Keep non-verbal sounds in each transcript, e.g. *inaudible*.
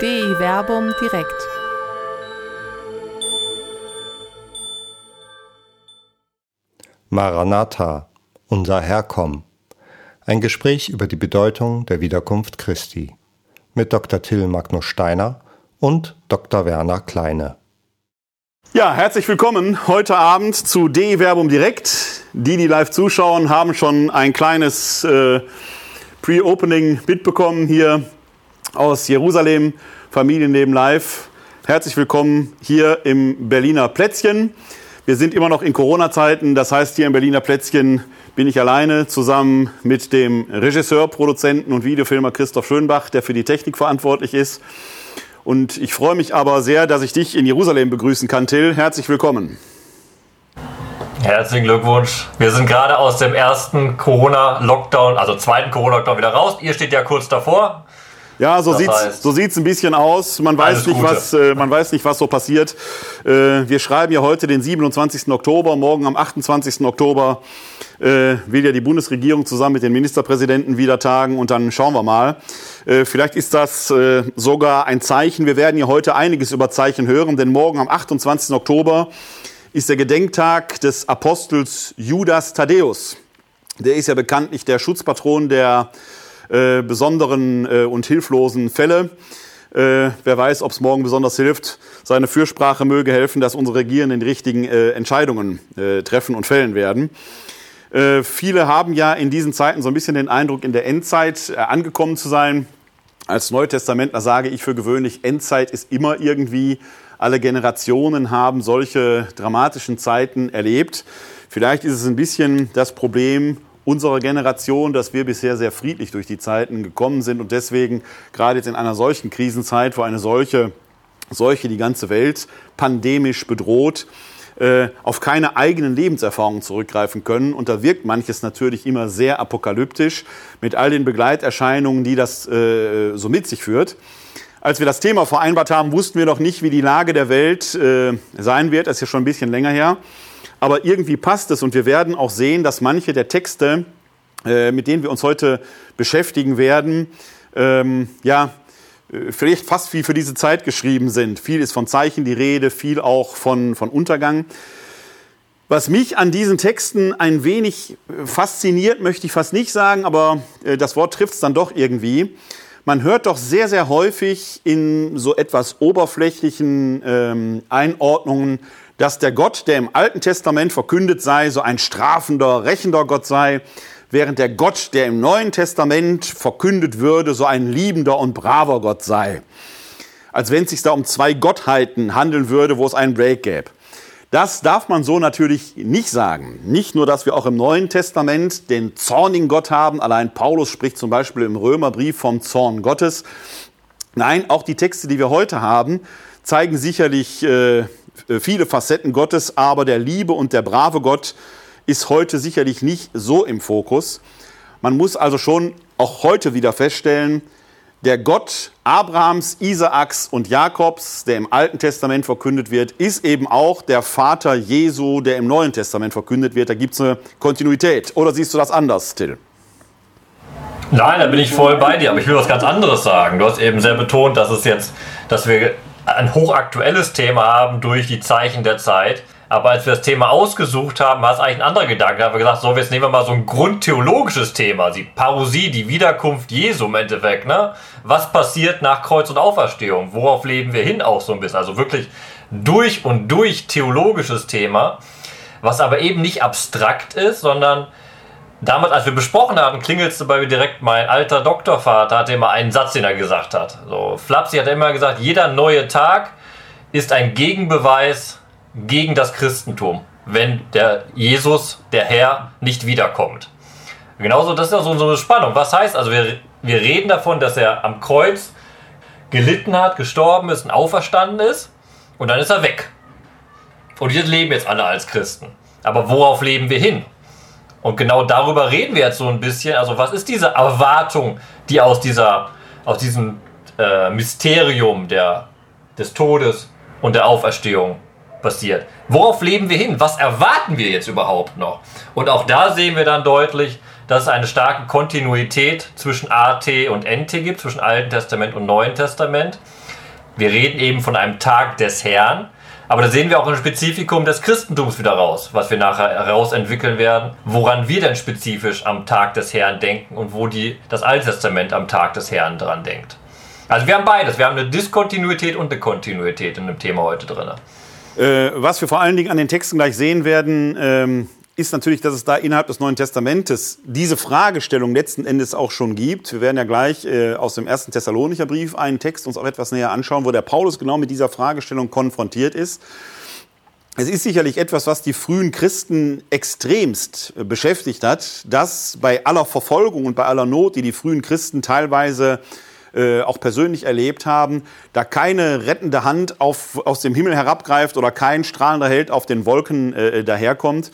DI Werbung direkt. Maranatha, unser Herr komm. Ein Gespräch über die Bedeutung der Wiederkunft Christi mit Dr. Till Magnus Steiner und Dr. Werner Kleine. Ja, herzlich willkommen heute Abend zu DI Werbung direkt. Die, die live zuschauen, haben schon ein kleines äh, Pre-Opening mitbekommen hier aus Jerusalem, Familienleben live. Herzlich willkommen hier im Berliner Plätzchen. Wir sind immer noch in Corona-Zeiten, das heißt hier im Berliner Plätzchen bin ich alleine zusammen mit dem Regisseur, Produzenten und Videofilmer Christoph Schönbach, der für die Technik verantwortlich ist. Und ich freue mich aber sehr, dass ich dich in Jerusalem begrüßen kann, Till. Herzlich willkommen. Herzlichen Glückwunsch. Wir sind gerade aus dem ersten Corona-Lockdown, also zweiten Corona-Lockdown wieder raus. Ihr steht ja kurz davor. Ja, so das sieht's, heißt, so sieht's ein bisschen aus. Man weiß nicht, was, äh, man weiß nicht, was so passiert. Äh, wir schreiben ja heute den 27. Oktober. Morgen am 28. Oktober äh, will ja die Bundesregierung zusammen mit den Ministerpräsidenten wieder tagen und dann schauen wir mal. Äh, vielleicht ist das äh, sogar ein Zeichen. Wir werden ja heute einiges über Zeichen hören, denn morgen am 28. Oktober ist der Gedenktag des Apostels Judas Thaddäus. Der ist ja bekanntlich der Schutzpatron der äh, besonderen äh, und hilflosen Fälle. Äh, wer weiß, ob es morgen besonders hilft. Seine Fürsprache möge helfen, dass unsere Regierenden die richtigen äh, Entscheidungen äh, treffen und fällen werden. Äh, viele haben ja in diesen Zeiten so ein bisschen den Eindruck, in der Endzeit angekommen zu sein. Als Neutestamentler sage ich für gewöhnlich, Endzeit ist immer irgendwie, alle Generationen haben solche dramatischen Zeiten erlebt. Vielleicht ist es ein bisschen das Problem unserer Generation, dass wir bisher sehr friedlich durch die Zeiten gekommen sind und deswegen gerade jetzt in einer solchen Krisenzeit, wo eine solche Seuche die ganze Welt pandemisch bedroht, äh, auf keine eigenen Lebenserfahrungen zurückgreifen können. Und da wirkt manches natürlich immer sehr apokalyptisch mit all den Begleiterscheinungen, die das äh, so mit sich führt. Als wir das Thema vereinbart haben, wussten wir noch nicht, wie die Lage der Welt äh, sein wird. Das ist ja schon ein bisschen länger her aber irgendwie passt es und wir werden auch sehen, dass manche der Texte, äh, mit denen wir uns heute beschäftigen werden, ähm, ja, äh, vielleicht fast wie für diese Zeit geschrieben sind. Viel ist von Zeichen die Rede, viel auch von, von Untergang. Was mich an diesen Texten ein wenig fasziniert, möchte ich fast nicht sagen, aber äh, das Wort trifft es dann doch irgendwie. Man hört doch sehr, sehr häufig in so etwas oberflächlichen ähm, Einordnungen dass der Gott, der im Alten Testament verkündet sei, so ein strafender, rächender Gott sei, während der Gott, der im Neuen Testament verkündet würde, so ein liebender und braver Gott sei. Als wenn es sich da um zwei Gottheiten handeln würde, wo es einen Break gäbe. Das darf man so natürlich nicht sagen. Nicht nur, dass wir auch im Neuen Testament den zornigen Gott haben. Allein Paulus spricht zum Beispiel im Römerbrief vom Zorn Gottes. Nein, auch die Texte, die wir heute haben, zeigen sicherlich äh, viele Facetten Gottes, aber der liebe und der brave Gott ist heute sicherlich nicht so im Fokus. Man muss also schon auch heute wieder feststellen, der Gott Abrahams, Isaaks und Jakobs, der im Alten Testament verkündet wird, ist eben auch der Vater Jesu, der im Neuen Testament verkündet wird. Da gibt es eine Kontinuität. Oder siehst du das anders, Till? Nein, da bin ich voll bei dir, aber ich will was ganz anderes sagen. Du hast eben sehr betont, dass es jetzt, dass wir ein hochaktuelles Thema haben durch die Zeichen der Zeit. Aber als wir das Thema ausgesucht haben, war es eigentlich ein anderer Gedanke. Da haben wir gesagt, so, jetzt nehmen wir mal so ein grundtheologisches Thema, die Parousie, die Wiederkunft Jesu im Endeffekt. Ne? Was passiert nach Kreuz und Auferstehung? Worauf leben wir hin auch so ein bisschen? Also wirklich durch und durch theologisches Thema, was aber eben nicht abstrakt ist, sondern damals, als wir besprochen hatten, klingelte bei mir direkt mein alter Doktorvater, hatte immer einen Satz, den er gesagt hat. So, Flapsi hat immer gesagt, jeder neue Tag ist ein Gegenbeweis gegen das Christentum, wenn der Jesus, der Herr, nicht wiederkommt. Genauso, das ist ja so, eine Spannung. Was heißt also, wir, wir reden davon, dass er am Kreuz gelitten hat, gestorben ist und auferstanden ist und dann ist er weg. Und wir leben jetzt alle als Christen. Aber worauf leben wir hin? Und genau darüber reden wir jetzt so ein bisschen. Also was ist diese Erwartung, die aus, dieser, aus diesem äh, Mysterium der, des Todes und der Auferstehung passiert? Worauf leben wir hin? Was erwarten wir jetzt überhaupt noch? Und auch da sehen wir dann deutlich, dass es eine starke Kontinuität zwischen AT und NT gibt, zwischen Alten Testament und Neuen Testament. Wir reden eben von einem Tag des Herrn, aber da sehen wir auch ein Spezifikum des Christentums wieder raus, was wir nachher herausentwickeln werden, woran wir denn spezifisch am Tag des Herrn denken und wo die, das Alte Testament am Tag des Herrn dran denkt. Also wir haben beides. Wir haben eine Diskontinuität und eine Kontinuität in dem Thema heute drin. Äh, was wir vor allen Dingen an den Texten gleich sehen werden, ähm, ist natürlich, dass es da innerhalb des Neuen Testamentes diese Fragestellung letzten Endes auch schon gibt. Wir werden ja gleich äh, aus dem ersten Thessalonicher Brief einen Text uns auch etwas näher anschauen, wo der Paulus genau mit dieser Fragestellung konfrontiert ist. Es ist sicherlich etwas, was die frühen Christen extremst äh, beschäftigt hat, dass bei aller Verfolgung und bei aller Not, die die frühen Christen teilweise äh, auch persönlich erlebt haben, da keine rettende Hand auf, aus dem Himmel herabgreift oder kein strahlender Held auf den Wolken äh, daherkommt,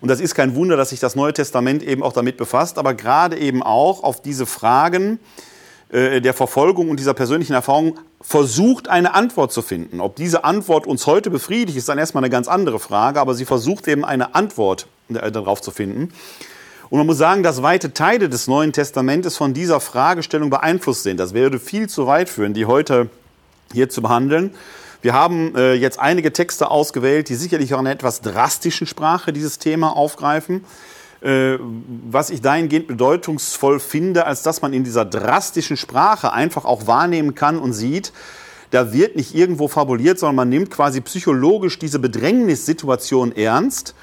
und das ist kein Wunder, dass sich das Neue Testament eben auch damit befasst, aber gerade eben auch auf diese Fragen äh, der Verfolgung und dieser persönlichen Erfahrung versucht, eine Antwort zu finden. Ob diese Antwort uns heute befriedigt, ist dann erstmal eine ganz andere Frage, aber sie versucht eben eine Antwort äh, darauf zu finden. Und man muss sagen, dass weite Teile des Neuen Testamentes von dieser Fragestellung beeinflusst sind. Das würde viel zu weit führen, die heute hier zu behandeln. Wir haben äh, jetzt einige Texte ausgewählt, die sicherlich auch in einer etwas drastischen Sprache dieses Thema aufgreifen. Äh, was ich dahingehend bedeutungsvoll finde, als dass man in dieser drastischen Sprache einfach auch wahrnehmen kann und sieht, da wird nicht irgendwo fabuliert, sondern man nimmt quasi psychologisch diese Bedrängnissituation ernst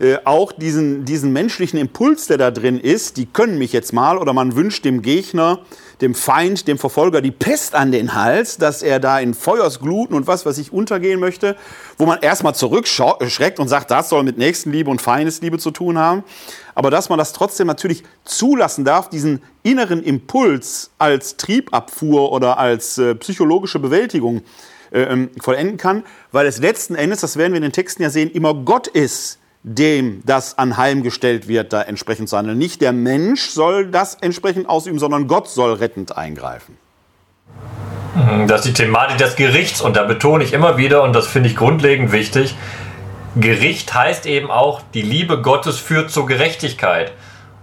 äh, auch diesen, diesen menschlichen Impuls, der da drin ist, die können mich jetzt mal, oder man wünscht dem Gegner, dem Feind, dem Verfolger die Pest an den Hals, dass er da in Feuersgluten und was, was ich untergehen möchte, wo man erstmal zurückschreckt und sagt, das soll mit Nächstenliebe und Feindesliebe zu tun haben. Aber dass man das trotzdem natürlich zulassen darf, diesen inneren Impuls als Triebabfuhr oder als äh, psychologische Bewältigung äh, ähm, vollenden kann, weil es letzten Endes, das werden wir in den Texten ja sehen, immer Gott ist, dem das anheimgestellt wird, da entsprechend zu handeln. Nicht der Mensch soll das entsprechend ausüben, sondern Gott soll rettend eingreifen. Mhm, das ist die Thematik des Gerichts und da betone ich immer wieder, und das finde ich grundlegend wichtig, Gericht heißt eben auch, die Liebe Gottes führt zur Gerechtigkeit.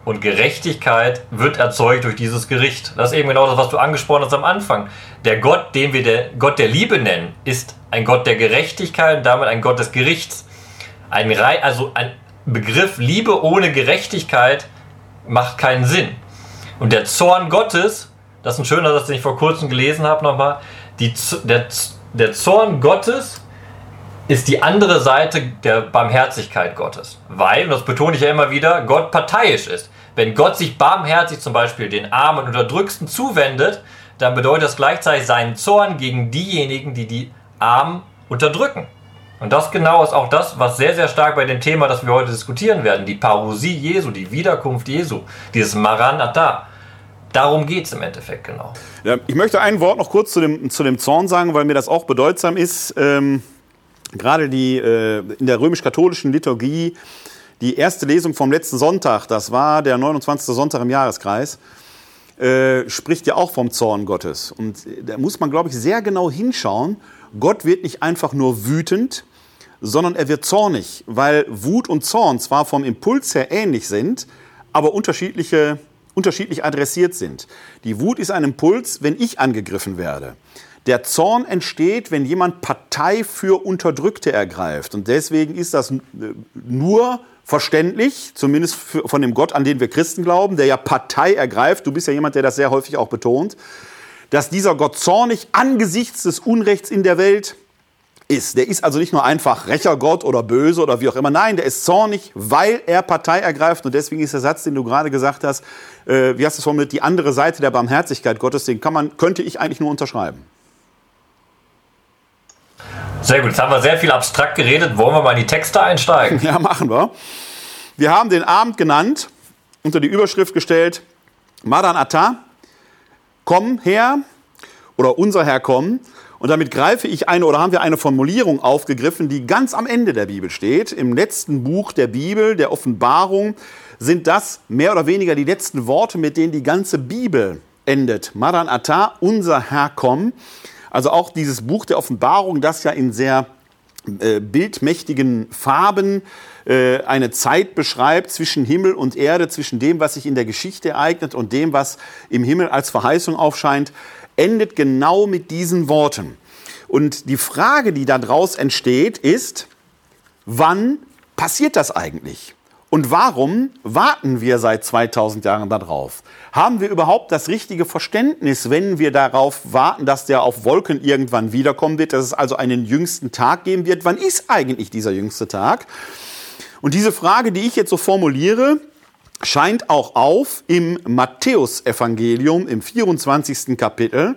Und Gerechtigkeit wird erzeugt durch dieses Gericht. Das ist eben genau das, was du angesprochen hast am Anfang. Der Gott, den wir der Gott der Liebe nennen, ist ein Gott der Gerechtigkeit und damit ein Gott des Gerichts. Ein, also ein Begriff Liebe ohne Gerechtigkeit macht keinen Sinn. Und der Zorn Gottes, das ist ein schöner Satz, den ich vor kurzem gelesen habe nochmal, die, der, der Zorn Gottes ist die andere Seite der Barmherzigkeit Gottes. Weil, und das betone ich ja immer wieder, Gott parteiisch ist. Wenn Gott sich barmherzig zum Beispiel den Armen und Unterdrückten zuwendet, dann bedeutet das gleichzeitig seinen Zorn gegen diejenigen, die die Armen unterdrücken. Und das genau ist auch das, was sehr, sehr stark bei dem Thema, das wir heute diskutieren werden, die Parousie Jesu, die Wiederkunft Jesu, dieses Maranatha. Darum geht es im Endeffekt genau. Ja, ich möchte ein Wort noch kurz zu dem, zu dem Zorn sagen, weil mir das auch bedeutsam ist. Ähm, gerade die, äh, in der römisch-katholischen Liturgie, die erste Lesung vom letzten Sonntag, das war der 29. Sonntag im Jahreskreis, äh, spricht ja auch vom Zorn Gottes. Und da muss man, glaube ich, sehr genau hinschauen Gott wird nicht einfach nur wütend, sondern er wird zornig, weil Wut und Zorn zwar vom Impuls her ähnlich sind, aber unterschiedliche, unterschiedlich adressiert sind. Die Wut ist ein Impuls, wenn ich angegriffen werde. Der Zorn entsteht, wenn jemand Partei für Unterdrückte ergreift. Und deswegen ist das nur verständlich, zumindest von dem Gott, an den wir Christen glauben, der ja Partei ergreift. Du bist ja jemand, der das sehr häufig auch betont dass dieser Gott zornig angesichts des Unrechts in der Welt ist. Der ist also nicht nur einfach Rächergott oder böse oder wie auch immer. Nein, der ist zornig, weil er Partei ergreift. Und deswegen ist der Satz, den du gerade gesagt hast, äh, wie hast du es formuliert, die andere Seite der Barmherzigkeit Gottes, den kann man, könnte ich eigentlich nur unterschreiben. Sehr gut, jetzt haben wir sehr viel abstrakt geredet. Wollen wir mal in die Texte einsteigen? *laughs* Ja, machen wir. Wir haben den Abend genannt, unter die Überschrift gestellt, Madan Atta, komm her oder unser Herr kommen. Und damit greife ich eine oder haben wir eine Formulierung aufgegriffen, die ganz am Ende der Bibel steht. Im letzten Buch der Bibel, der Offenbarung, sind das mehr oder weniger die letzten Worte, mit denen die ganze Bibel endet. Maran Ata, unser Herr komm. Also auch dieses Buch der Offenbarung, das ja in sehr äh, bildmächtigen Farben äh, eine Zeit beschreibt zwischen Himmel und Erde, zwischen dem, was sich in der Geschichte ereignet und dem, was im Himmel als Verheißung aufscheint, endet genau mit diesen Worten. Und die Frage, die daraus entsteht, ist, wann passiert das eigentlich? Und warum warten wir seit 2000 Jahren darauf? Haben wir überhaupt das richtige Verständnis, wenn wir darauf warten, dass der auf Wolken irgendwann wiederkommen wird, dass es also einen jüngsten Tag geben wird? Wann ist eigentlich dieser jüngste Tag? Und diese Frage, die ich jetzt so formuliere, scheint auch auf im Matthäusevangelium im 24. Kapitel.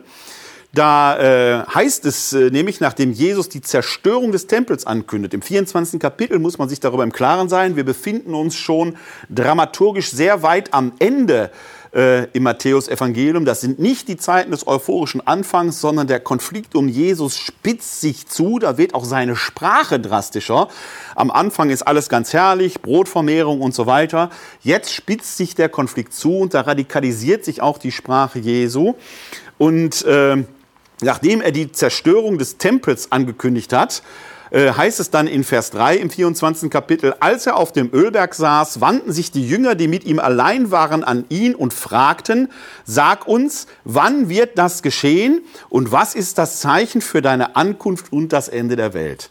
Da äh, heißt es äh, nämlich, nachdem Jesus die Zerstörung des Tempels ankündet, im 24. Kapitel muss man sich darüber im Klaren sein, wir befinden uns schon dramaturgisch sehr weit am Ende äh, im Matthäus-Evangelium. Das sind nicht die Zeiten des euphorischen Anfangs, sondern der Konflikt um Jesus spitzt sich zu. Da wird auch seine Sprache drastischer. Am Anfang ist alles ganz herrlich, Brotvermehrung und so weiter. Jetzt spitzt sich der Konflikt zu und da radikalisiert sich auch die Sprache Jesu. Und äh, nachdem er die Zerstörung des Tempels angekündigt hat, äh, heißt es dann in Vers 3 im 24. Kapitel, als er auf dem Ölberg saß, wandten sich die Jünger, die mit ihm allein waren, an ihn und fragten, sag uns, wann wird das geschehen und was ist das Zeichen für deine Ankunft und das Ende der Welt?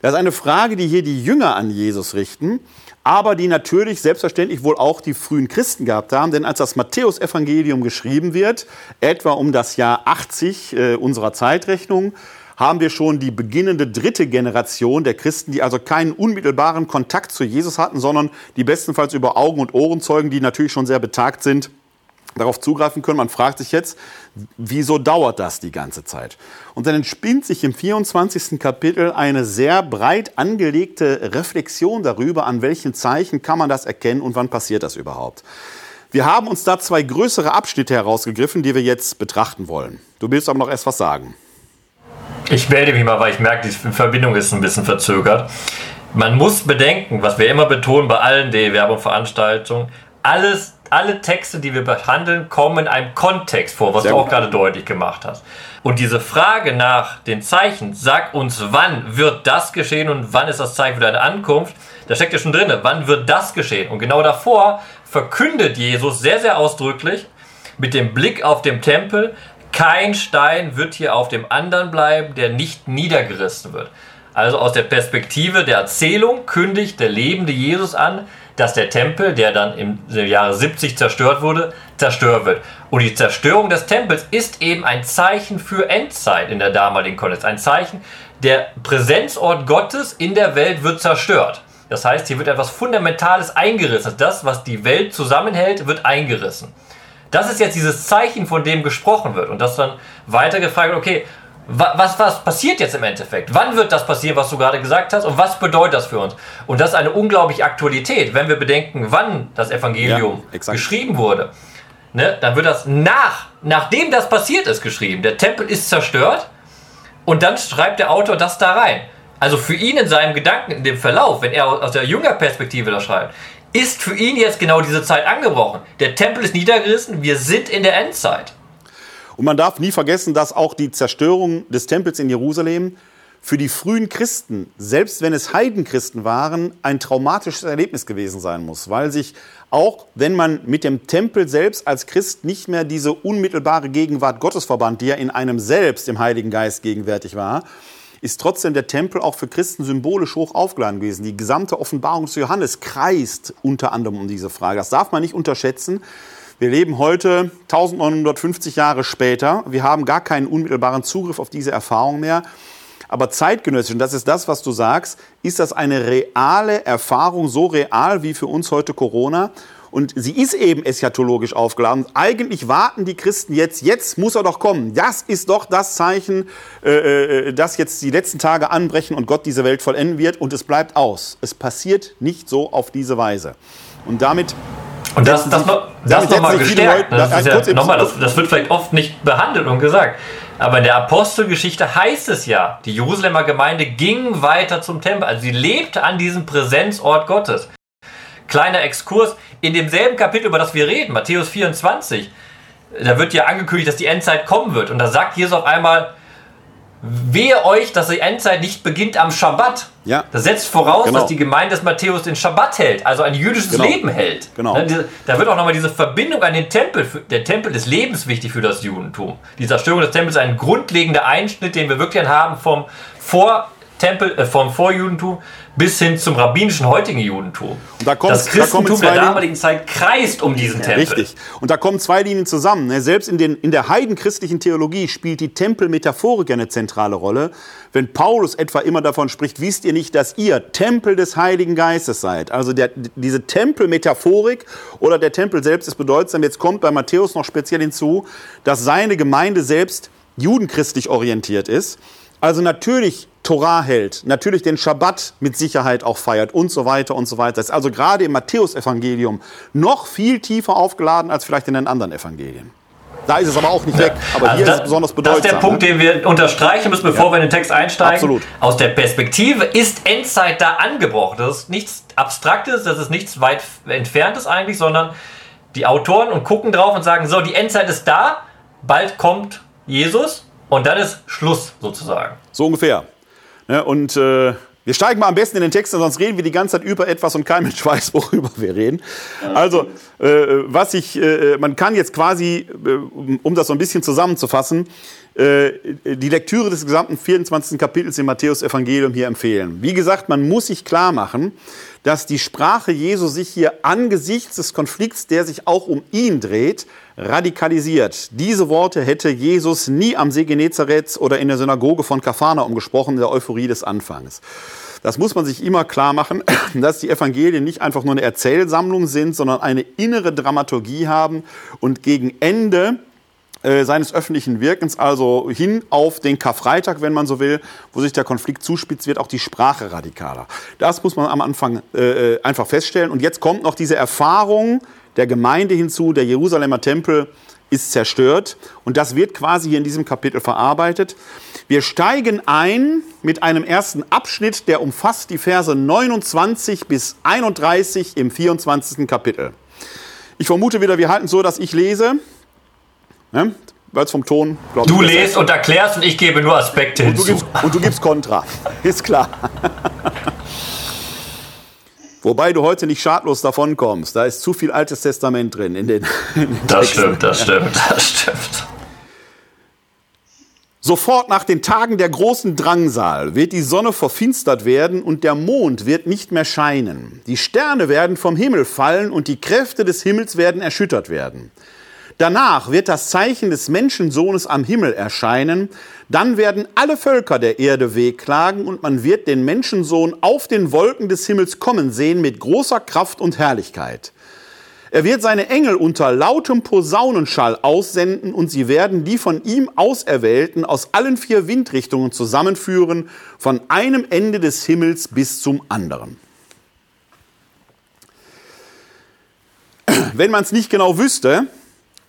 Das ist eine Frage, die hier die Jünger an Jesus richten aber die natürlich selbstverständlich wohl auch die frühen Christen gehabt haben. Denn als das Matthäusevangelium geschrieben wird, etwa um das Jahr 80 äh, unserer Zeitrechnung, haben wir schon die beginnende dritte Generation der Christen, die also keinen unmittelbaren Kontakt zu Jesus hatten, sondern die bestenfalls über Augen- und Ohrenzeugen, die natürlich schon sehr betagt sind, darauf zugreifen können. Man fragt sich jetzt, wieso dauert das die ganze Zeit? Und dann entspinnt sich im 24. Kapitel eine sehr breit angelegte Reflexion darüber, an welchen Zeichen kann man das erkennen und wann passiert das überhaupt. Wir haben uns da zwei größere Abschnitte herausgegriffen, die wir jetzt betrachten wollen. Du willst aber noch erst was sagen. Ich melde mich mal, weil ich merke, die Verbindung ist ein bisschen verzögert. Man muss bedenken, was wir immer betonen bei allen D-Werbung-Veranstaltungen, alles alle Texte, die wir behandeln, kommen in einem Kontext vor, was Sehr du auch gerade deutlich gemacht hast. Und diese Frage nach den Zeichen, sag uns, wann wird das geschehen und wann ist das Zeichen für deine Ankunft, da steckt ja schon drin, wann wird das geschehen? Und genau davor verkündet Jesus sehr, sehr ausdrücklich mit dem Blick auf den Tempel, kein Stein wird hier auf dem anderen bleiben, der nicht niedergerissen wird. Also aus der Perspektive der Erzählung kündigt der lebende Jesus an, dass der Tempel, der dann im Jahre 70 zerstört wurde, zerstört wird. Und die Zerstörung des Tempels ist eben ein Zeichen für Endzeit in der damaligen Kontext. Ein Zeichen, der Präsenzort Gottes in der Welt wird zerstört. Das heißt, hier wird etwas Fundamentales eingerissen. Das, was die Welt zusammenhält, wird eingerissen. Das ist jetzt dieses Zeichen, von dem gesprochen wird. Und das dann weiter gefragt okay, was, was passiert jetzt im Endeffekt? Wann wird das passieren, was du gerade gesagt hast? Und was bedeutet das für uns? Und das ist eine unglaubliche Aktualität, wenn wir bedenken, wann das Evangelium ja, geschrieben wurde. Ne? Dann wird das nach, nachdem das passiert ist, geschrieben. Der Tempel ist zerstört und dann schreibt der Autor das da rein. Also für ihn in seinem Gedanken, in dem Verlauf, wenn er aus der Jüngerperspektive da schreibt, ist für ihn jetzt genau diese Zeit angebrochen. Der Tempel ist niedergerissen, wir sind in der Endzeit. Und man darf nie vergessen, dass auch die Zerstörung des Tempels in Jerusalem für die frühen Christen, selbst wenn es Heidenchristen waren, ein traumatisches Erlebnis gewesen sein muss, weil sich auch wenn man mit dem Tempel selbst als Christ nicht mehr diese unmittelbare Gegenwart Gottes verband, die ja in einem selbst im Heiligen Geist gegenwärtig war, ist trotzdem der Tempel auch für Christen symbolisch hoch aufgeladen gewesen. Die gesamte Offenbarung zu Johannes kreist unter anderem um diese Frage. Das darf man nicht unterschätzen. Wir leben heute 1950 Jahre später. Wir haben gar keinen unmittelbaren Zugriff auf diese Erfahrung mehr. Aber zeitgenössisch, und das ist das, was du sagst, ist das eine reale Erfahrung, so real wie für uns heute Corona. Und sie ist eben eschatologisch aufgeladen. Eigentlich warten die Christen jetzt, jetzt muss er doch kommen. Das ist doch das Zeichen, äh, äh dass jetzt die letzten Tage anbrechen und Gott diese Welt vollenden wird. Und es bleibt aus. Es passiert nicht so auf diese Weise. Und damit und das, das, noch, das nochmal gestärkt. Leute, das, ja, nochmal, das, das, wird vielleicht oft nicht behandelt und gesagt. Aber in der Apostelgeschichte heißt es ja, die Jerusalemer Gemeinde ging weiter zum Tempel. Also sie lebte an diesem Präsenzort Gottes. Kleiner Exkurs, in demselben Kapitel, über das wir reden, Matthäus 24, da wird ja angekündigt, dass die Endzeit kommen wird. Und da sagt Jesus auf einmal, wehe euch, dass die Endzeit nicht beginnt am Schabbat. Ja. Das setzt voraus, genau. dass die Gemeinde des Matthäus den Schabbat hält, also ein jüdisches genau. Leben hält. Genau. Ne, da wird auch nochmal diese Verbindung an den Tempel, der Tempel des Lebens wichtig für das Judentum. Die Zerstörung des Tempels ist ein grundlegender Einschnitt, den wir wirklich haben vom Vor Tempel, äh, vom Vorjudentum bis hin zum rabbinischen heutigen Judentum. Und da kommt, das Christentum da der damaligen Zeit kreist um diesen Tempel. Richtig. Und da kommen zwei Linien zusammen. Ne? Selbst in, den, in der heidenchristlichen Theologie spielt die Tempelmetaphorik eine zentrale Rolle. Wenn Paulus etwa immer davon spricht, wisst ihr nicht, dass ihr Tempel des Heiligen Geistes seid. Also der, diese Tempelmetaphorik oder der Tempel selbst ist bedeutsam. Jetzt kommt bei Matthäus noch speziell hinzu, dass seine Gemeinde selbst judenchristlich orientiert ist. Also natürlich Torah hält, natürlich den Schabbat mit Sicherheit auch feiert und so weiter und so weiter. Das ist also gerade im Matthäusevangelium noch viel tiefer aufgeladen als vielleicht in den anderen Evangelien. Da ist es aber auch nicht weg. Aber also hier das, ist es besonders bedeutsam. Das ist der Punkt, ne? den wir unterstreichen müssen, bevor ja. wir in den Text einsteigen. Absolut. Aus der Perspektive ist Endzeit da angebrochen. Das ist nichts Abstraktes, das ist nichts weit Entferntes eigentlich, sondern die Autoren und gucken drauf und sagen, so, die Endzeit ist da, bald kommt Jesus und dann ist Schluss sozusagen. So ungefähr. Ne? Und äh, wir steigen mal am besten in den Text, sonst reden wir die ganze Zeit über etwas und kein Mensch *laughs* weiß, worüber wir reden. Also, äh, was ich, äh, man kann jetzt quasi, äh, um das so ein bisschen zusammenzufassen, äh, die Lektüre des gesamten 24. Kapitels im Matthäus-Evangelium hier empfehlen. Wie gesagt, man muss sich klar machen, dass die Sprache Jesu sich hier angesichts des Konflikts, der sich auch um ihn dreht, radikalisiert. Diese Worte hätte Jesus nie am See Genezareth oder in der Synagoge von Kafana umgesprochen, in der Euphorie des Anfangs. Das muss man sich immer klar machen, *clears throat* dass die Evangelien nicht einfach nur eine Erzählsammlung sind, sondern eine innere Dramaturgie haben und gegen Ende äh, seines öffentlichen Wirkens, also hin auf den Karfreitag, wenn man so will, wo sich der Konflikt zuspitzt, wird auch die Sprache radikaler. Das muss man am Anfang äh, äh einfach feststellen. Und jetzt kommt noch diese Erfahrung der Gemeinde hinzu, der Jerusalemer Tempel ist zerstört. Und das wird quasi hier in diesem Kapitel verarbeitet. Wir steigen ein mit einem ersten Abschnitt, der umfasst die Verse 29 bis 31 im 24. Kapitel. Ich vermute wieder, wir halten so, dass ich lese. Ne? Weil es vom Ton, glaube ich. Du lest und erklärst und ich gebe nur Aspekte und hinzu. Du gibst, und du gibst Kontra. *laughs* Ist klar. *laughs* Wobei du heute nicht schadlos davon kommst. Da ist zu viel Altes Testament drin. In den, in den das Texten. stimmt, das stimmt, das stimmt. Sofort nach den Tagen der großen Drangsal wird die Sonne verfinstert werden und der Mond wird nicht mehr scheinen. Die Sterne werden vom Himmel fallen und die Kräfte des Himmels werden erschüttert werden. Danach wird das Zeichen des Menschensohnes am Himmel erscheinen. Dann werden alle Völker der Erde wehklagen und man wird den Menschensohn auf den Wolken des Himmels kommen sehen mit großer Kraft und Herrlichkeit. Er wird seine Engel unter lautem Posaunenschall aussenden und sie werden die von ihm Auserwählten aus allen vier Windrichtungen zusammenführen, von einem Ende des Himmels bis zum anderen. Wenn man es nicht genau wüsste,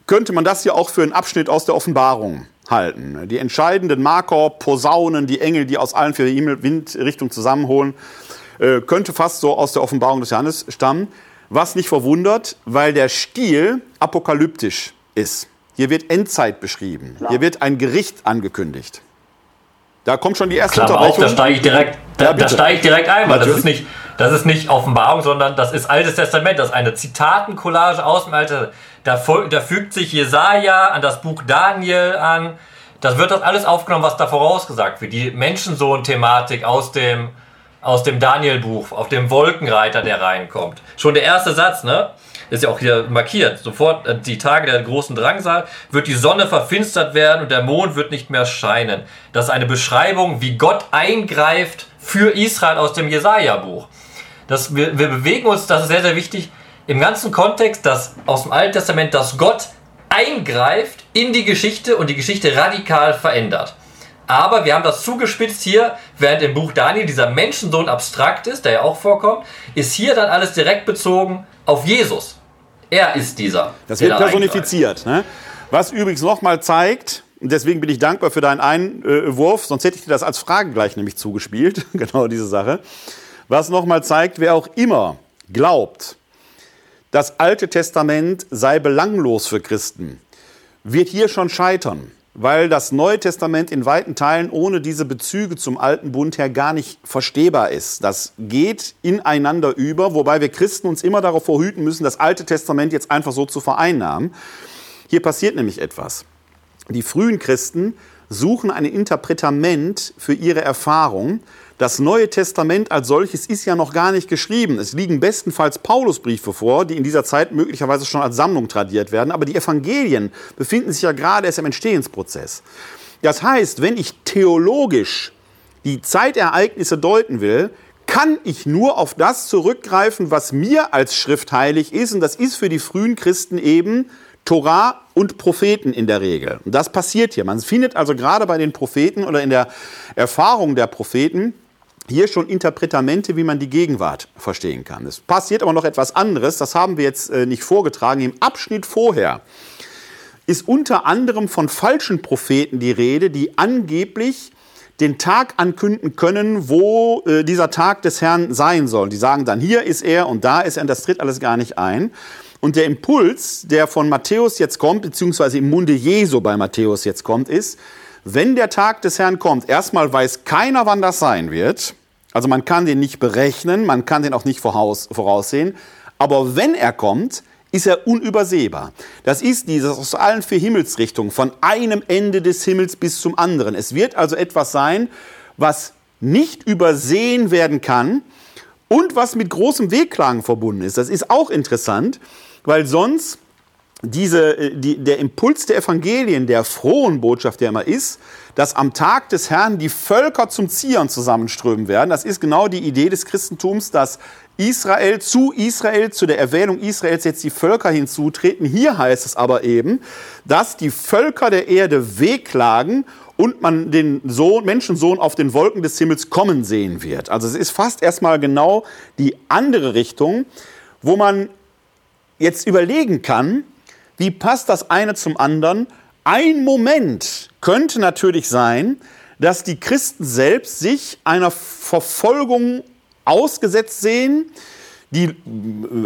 könnte man das hier auch für einen Abschnitt aus der Offenbarung halten. Die entscheidenden Marker, Posaunen, die Engel, die aus allen vier Windrichtungen zusammenholen, äh, könnte fast so aus der Offenbarung des Johannes stammen. Was nicht verwundert, weil der Stil apokalyptisch ist. Hier wird Endzeit beschrieben. Hier wird ein Gericht angekündigt. Da kommt schon die erste Klammer Unterbrechung. Auf, da steige ich direkt, da, ja, da steige ich direkt ein, weil das ist nicht, das ist nicht Offenbarung, sondern das ist Altes Testament. Das ist eine Zitatencollage aus dem Alten da, da fügt sich Jesaja an das Buch Daniel an. Das wird das alles aufgenommen, was da vorausgesagt wird. Die Menschensohn-Thematik aus dem, aus dem Daniel-Buch, auf dem Wolkenreiter, der reinkommt. Schon der erste Satz, ne? Ist ja auch hier markiert. Sofort äh, die Tage der großen Drangsal wird die Sonne verfinstert werden und der Mond wird nicht mehr scheinen. Das ist eine Beschreibung, wie Gott eingreift für Israel aus dem Jesaja-Buch. wir, wir bewegen uns, das ist sehr, sehr wichtig, im ganzen Kontext, dass aus dem Alten Testament, dass Gott eingreift in die Geschichte und die Geschichte radikal verändert. Aber wir haben das zugespitzt hier, während im Buch Daniel dieser Menschensohn abstrakt ist, der ja auch vorkommt, ist hier dann alles direkt bezogen auf Jesus. Er ist dieser. Das wird personifiziert. Ne? Was übrigens nochmal zeigt, und deswegen bin ich dankbar für deinen Einwurf, sonst hätte ich dir das als Frage gleich nämlich zugespielt, *laughs* genau diese Sache. Was nochmal zeigt, wer auch immer glaubt, das Alte Testament sei belanglos für Christen, wird hier schon scheitern, weil das Neue Testament in weiten Teilen ohne diese Bezüge zum alten Bund her gar nicht verstehbar ist. Das geht ineinander über, wobei wir Christen uns immer darauf verhüten müssen, das Alte Testament jetzt einfach so zu vereinnahmen. Hier passiert nämlich etwas. Die frühen Christen suchen ein Interpretament für ihre Erfahrung. Das Neue Testament als solches ist ja noch gar nicht geschrieben. Es liegen bestenfalls Paulusbriefe vor, die in dieser Zeit möglicherweise schon als Sammlung tradiert werden. Aber die Evangelien befinden sich ja gerade erst im Entstehensprozess. Das heißt, wenn ich theologisch die Zeitereignisse deuten will, kann ich nur auf das zurückgreifen, was mir als Schrift heilig ist. Und das ist für die frühen Christen eben Torah und Propheten in der Regel. Und das passiert hier. Man findet also gerade bei den Propheten oder in der Erfahrung der Propheten hier schon Interpretamente, wie man die Gegenwart verstehen kann. Es passiert aber noch etwas anderes, das haben wir jetzt äh, nicht vorgetragen. Im Abschnitt vorher ist unter anderem von falschen Propheten die Rede, die angeblich den Tag ankünden können, wo äh, dieser Tag des Herrn sein soll. Die sagen dann, hier ist er und da ist er, und das tritt alles gar nicht ein. Und der Impuls, der von Matthäus jetzt kommt, beziehungsweise im Munde Jesu bei Matthäus jetzt kommt, ist, wenn der Tag des Herrn kommt, erstmal weiß keiner, wann das sein wird. Also man kann den nicht berechnen, man kann den auch nicht voraussehen. Aber wenn er kommt, ist er unübersehbar. Das ist dieses aus allen vier Himmelsrichtungen, von einem Ende des Himmels bis zum anderen. Es wird also etwas sein, was nicht übersehen werden kann und was mit großem Wehklagen verbunden ist. Das ist auch interessant, weil sonst diese, äh, die, der Impuls der Evangelien, der frohen Botschaft, der immer ist, dass am Tag des Herrn die Völker zum Zieren zusammenströmen werden. Das ist genau die Idee des Christentums, dass Israel zu Israel, zu der Erwählung Israels jetzt die Völker hinzutreten. Hier heißt es aber eben, dass die Völker der Erde wehklagen und man den Sohn, Menschensohn auf den Wolken des Himmels kommen sehen wird. Also es ist fast erstmal genau die andere Richtung, wo man jetzt überlegen kann, wie passt das eine zum anderen. Ein Moment könnte natürlich sein, dass die Christen selbst sich einer Verfolgung ausgesetzt sehen, die äh,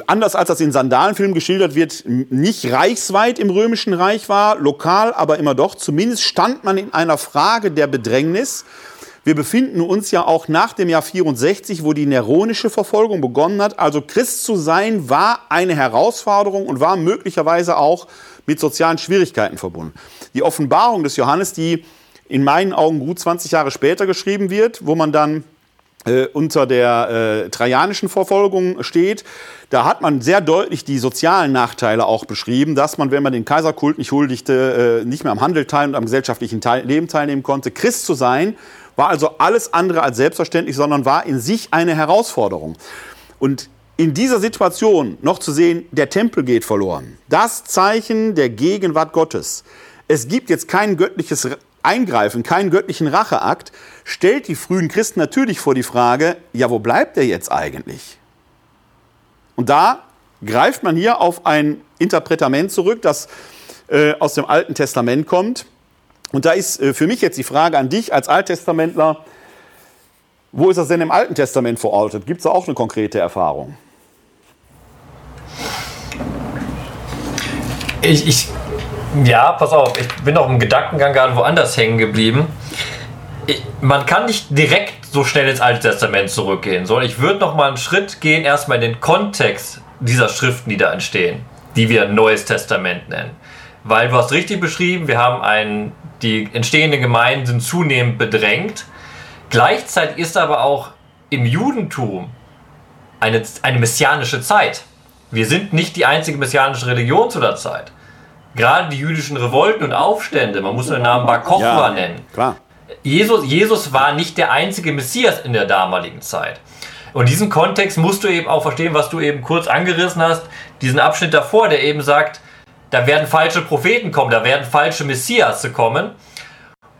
anders als das in Sandalenfilmen geschildert wird, nicht reichsweit im römischen Reich war, lokal aber immer doch. Zumindest stand man in einer Frage der Bedrängnis. Wir befinden uns ja auch nach dem Jahr 64, wo die neronische Verfolgung begonnen hat. Also Christ zu sein war eine Herausforderung und war möglicherweise auch mit sozialen Schwierigkeiten verbunden. Die Offenbarung des Johannes, die in meinen Augen gut 20 Jahre später geschrieben wird, wo man dann äh, unter der äh, trajanischen Verfolgung steht. Da hat man sehr deutlich die sozialen Nachteile auch beschrieben, dass man, wenn man den Kaiserkult nicht huldigte, äh, nicht mehr am Handel teilen und am gesellschaftlichen Teil Leben teilnehmen konnte. Christ zu sein war also alles andere als selbstverständlich, sondern war in sich eine Herausforderung. Und in dieser Situation noch zu sehen, der Tempel geht verloren. Das Zeichen der Gegenwart Gottes. Es gibt jetzt kein göttliches Eingreifen, keinen göttlichen Racheakt, stellt die frühen Christen natürlich vor die Frage, ja, wo bleibt er jetzt eigentlich? Und da greift man hier auf ein Interpretament zurück, das äh, aus dem Alten Testament kommt. Und da ist äh, für mich jetzt die Frage an dich als Alttestamentler, wo ist das denn im Alten Testament verortet? Gibt es da auch eine konkrete Erfahrung? Ich, ich, ja, pass auf, ich bin noch im Gedankengang gerade woanders hängen geblieben. Ich, man kann nicht direkt so schnell ins Alte Testament zurückgehen, sondern ich würde noch mal einen Schritt gehen, erstmal in den Kontext dieser Schriften, die da entstehen, die wir Neues Testament nennen. Weil du hast richtig beschrieben, wir haben ein, die entstehenden Gemeinden sind zunehmend bedrängt. Gleichzeitig ist aber auch im Judentum eine, eine messianische Zeit. Wir sind nicht die einzige messianische Religion zu der Zeit. Gerade die jüdischen Revolten und Aufstände, man muss den Namen Bar Kochba ja, nennen. Klar. Jesus, Jesus war nicht der einzige Messias in der damaligen Zeit. Und in diesem Kontext musst du eben auch verstehen, was du eben kurz angerissen hast, diesen Abschnitt davor, der eben sagt, da werden falsche Propheten kommen, da werden falsche Messias kommen.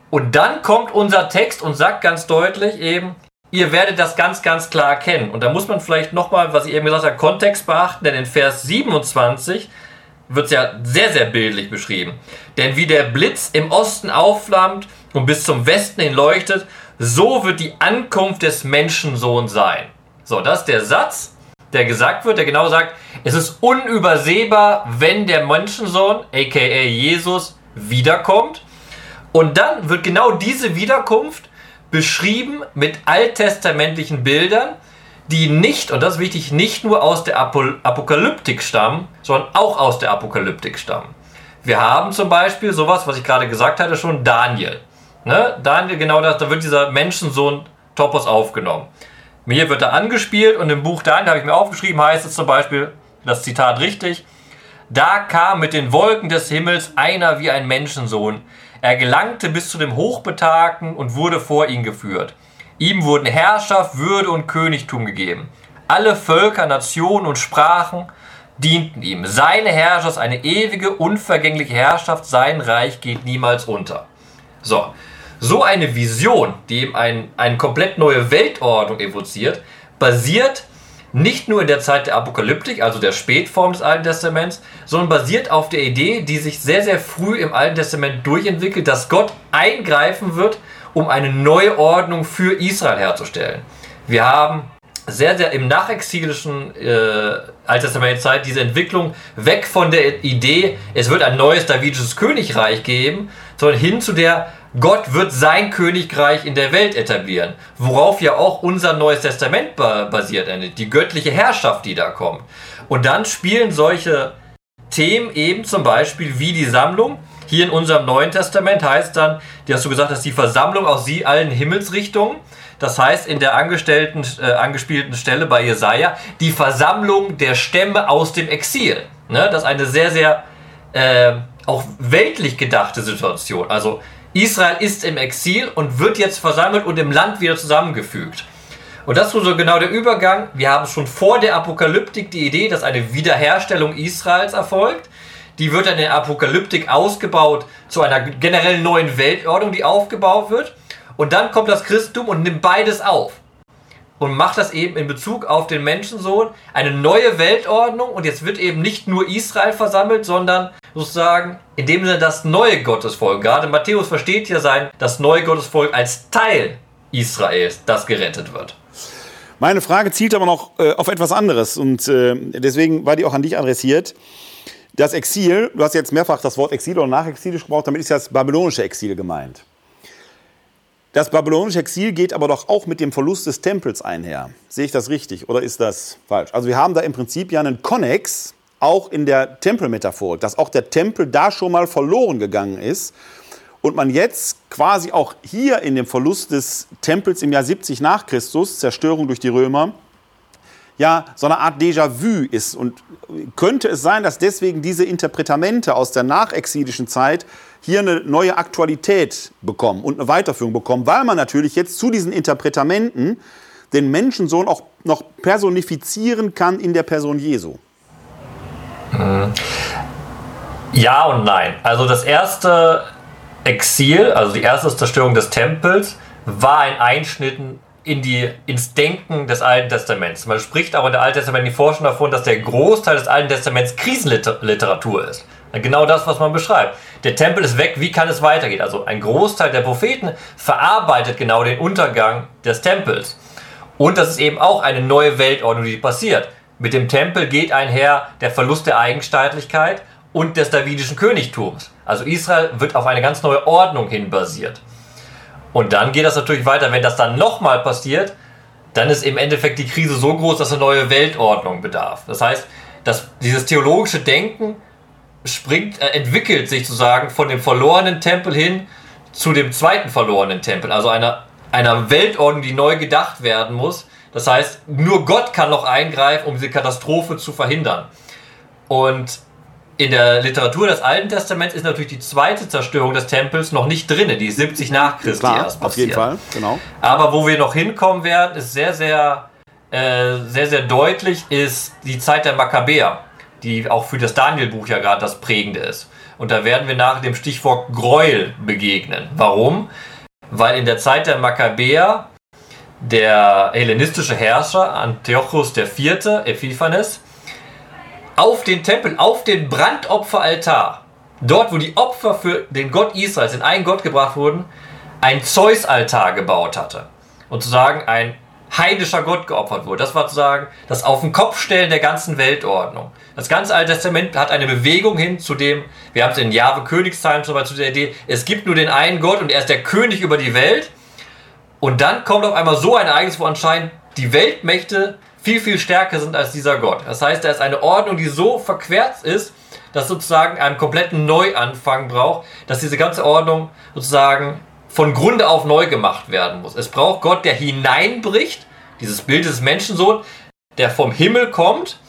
Und dann kommt unser Text und sagt ganz deutlich eben, ihr werdet das ganz, ganz klar erkennen. Und da muss man vielleicht nochmal, was ich eben gesagt habe, Kontext beachten, denn in Vers 27 wird es ja sehr, sehr bildlich beschrieben. Denn wie der Blitz im Osten aufflammt und bis zum Westen hin leuchtet, so wird die Ankunft des Menschensohns sein. So, das ist der Satz, der gesagt wird, der genau sagt, es ist unübersehbar, wenn der Menschensohn, aka Jesus, wiederkommt. Und dann wird genau diese Wiederkunft beschrieben mit alttestamentlichen Bildern, die nicht, und das ist wichtig, nicht nur aus der Apokalyptik stammen, sondern auch aus der Apokalyptik stammen. Wir haben zum Beispiel sowas, was ich gerade gesagt hatte, schon Daniel. Ne? Daniel, genau das, da wird dieser Menschensohn Topos aufgenommen. Mir wird er angespielt und im Buch Daniel habe ich mir aufgeschrieben, heißt es zum Beispiel, das Zitat richtig, da kam mit den Wolken des Himmels einer wie ein Menschensohn. Er gelangte bis zu dem Hochbetagten und wurde vor ihn geführt. Ihm wurden Herrschaft, Würde und Königtum gegeben. Alle Völker, Nationen und Sprachen dienten ihm. Seine Herrschaft ist eine ewige, unvergängliche Herrschaft. Sein Reich geht niemals unter. So, so eine Vision, die eben ein, eine komplett neue Weltordnung evoziert, basiert nicht nur in der Zeit der Apokalyptik, also der Spätform des Alten Testaments, sondern basiert auf der Idee, die sich sehr, sehr früh im Alten Testament durchentwickelt, dass Gott eingreifen wird um eine neue Ordnung für Israel herzustellen. Wir haben sehr, sehr im nachexilischen äh, Zeit diese Entwicklung weg von der Idee, es wird ein neues davidisches Königreich geben, sondern hin zu der, Gott wird sein Königreich in der Welt etablieren, worauf ja auch unser Neues Testament basiert, die göttliche Herrschaft, die da kommt. Und dann spielen solche Themen eben zum Beispiel wie die Sammlung hier in unserem Neuen Testament heißt dann, die hast du gesagt, dass die Versammlung aus sie allen Himmelsrichtungen. Das heißt in der angestellten, äh, angespielten Stelle bei Jesaja, die Versammlung der Stämme aus dem Exil. Ne? Das ist eine sehr, sehr äh, auch weltlich gedachte Situation. Also Israel ist im Exil und wird jetzt versammelt und im Land wieder zusammengefügt. Und das ist so genau der Übergang. Wir haben schon vor der Apokalyptik die Idee, dass eine Wiederherstellung Israels erfolgt. Die wird dann in der Apokalyptik ausgebaut zu einer generell neuen Weltordnung, die aufgebaut wird. Und dann kommt das Christentum und nimmt beides auf. Und macht das eben in Bezug auf den Menschensohn eine neue Weltordnung. Und jetzt wird eben nicht nur Israel versammelt, sondern sozusagen in dem Sinne das neue Gottesvolk. Gerade Matthäus versteht ja sein, das neue Gottesvolk als Teil Israels, das gerettet wird. Meine Frage zielt aber noch äh, auf etwas anderes und äh, deswegen war die auch an dich adressiert. Das Exil, du hast jetzt mehrfach das Wort Exil oder Nachexilisch gebraucht, damit ist das babylonische Exil gemeint. Das babylonische Exil geht aber doch auch mit dem Verlust des Tempels einher. Sehe ich das richtig oder ist das falsch? Also wir haben da im Prinzip ja einen Konnex, auch in der Tempelmetaphorik, dass auch der Tempel da schon mal verloren gegangen ist und man jetzt quasi auch hier in dem Verlust des Tempels im Jahr 70 nach Christus, Zerstörung durch die Römer, ja so eine Art Déjà-vu ist. Und könnte es sein, dass deswegen diese Interpretamente aus der nachexilischen Zeit hier eine neue Aktualität bekommen und eine Weiterführung bekommen, weil man natürlich jetzt zu diesen Interpretamenten den Menschensohn auch noch personifizieren kann in der Person Jesu? Ja und nein. Also das erste Exil, also die erste Zerstörung des Tempels, war ein Einschnitt in die, ins Denken des Alten Testaments. Man spricht auch in der Alten Testament die Forschung davon, dass der Großteil des Alten Testaments Krisenliteratur ist. Genau das, was man beschreibt. Der Tempel ist weg, wie kann es weitergehen? Also ein Großteil der Propheten verarbeitet genau den Untergang des Tempels. Und das ist eben auch eine neue Weltordnung, die passiert. Mit dem Tempel geht einher der Verlust der Eigenstaatlichkeit und des davidischen Königtums. Also Israel wird auf eine ganz neue Ordnung hin basiert. Und dann geht das natürlich weiter. Wenn das dann nochmal passiert, dann ist im Endeffekt die Krise so groß, dass eine neue Weltordnung bedarf. Das heißt, dass dieses theologische Denken springt, äh, entwickelt sich sozusagen von dem verlorenen Tempel hin zu dem zweiten verlorenen Tempel, also einer, einer Weltordnung, die neu gedacht werden muss. Das heißt, nur Gott kann noch eingreifen, um diese Katastrophe zu verhindern. Und in der Literatur des Alten Testaments ist natürlich die zweite Zerstörung des Tempels noch nicht drin, die ist 70 nach Christi Klar, erst passiert. Auf jeden Fall, genau. Aber wo wir noch hinkommen werden, ist sehr, sehr, äh, sehr, sehr deutlich, ist die Zeit der Makkabäer, die auch für das Daniel-Buch ja gerade das prägende ist. Und da werden wir nach dem Stichwort Gräuel begegnen. Warum? Weil in der Zeit der Makkabäer der hellenistische Herrscher Antiochus IV. Epiphanes auf den Tempel, auf den Brandopferaltar, dort wo die Opfer für den Gott Israels in einen Gott gebracht wurden, ein Zeus-Altar gebaut hatte. Und zu sagen, ein heidnischer Gott geopfert wurde. Das war sozusagen das Auf den Kopf stellen der ganzen Weltordnung. Das ganze Alte Testament hat eine Bewegung hin zu dem, wir haben es in Jahwe Königszeilen zum Beispiel zu der Idee, es gibt nur den einen Gott und er ist der König über die Welt. Und dann kommt auf einmal so ein Ereignis, wo anscheinend die Weltmächte viel, viel stärker sind als dieser Gott. Das heißt, da ist eine Ordnung, die so verquert ist, dass sozusagen einen kompletten Neuanfang braucht, dass diese ganze Ordnung sozusagen von Grunde auf neu gemacht werden muss. Es braucht Gott, der hineinbricht, dieses Bild des Menschensohn, der vom Himmel kommt,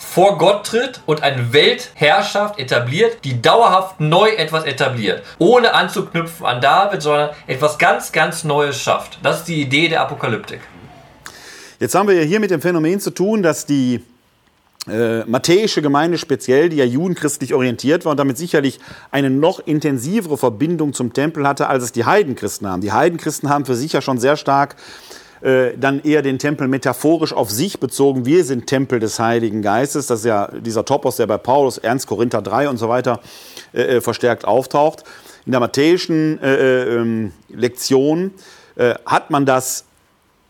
vor Gott tritt und eine Weltherrschaft etabliert, die dauerhaft neu etwas etabliert, ohne anzuknüpfen an David, sondern etwas ganz, ganz Neues schafft. Das ist die Idee der Apokalyptik. Jetzt haben wir ja hier mit dem Phänomen zu tun, dass die äh, matthäische Gemeinde speziell, die ja judenchristlich orientiert war und damit sicherlich eine noch intensivere Verbindung zum Tempel hatte, als es die Heidenchristen haben. Die Heidenchristen haben für sich ja schon sehr stark äh, dann eher den Tempel metaphorisch auf sich bezogen. Wir sind Tempel des Heiligen Geistes. Das ist ja dieser Topos, der bei Paulus, Ernst Korinther 3 und so weiter äh, äh, verstärkt auftaucht. In der matthäischen äh, ähm, Lektion hat man das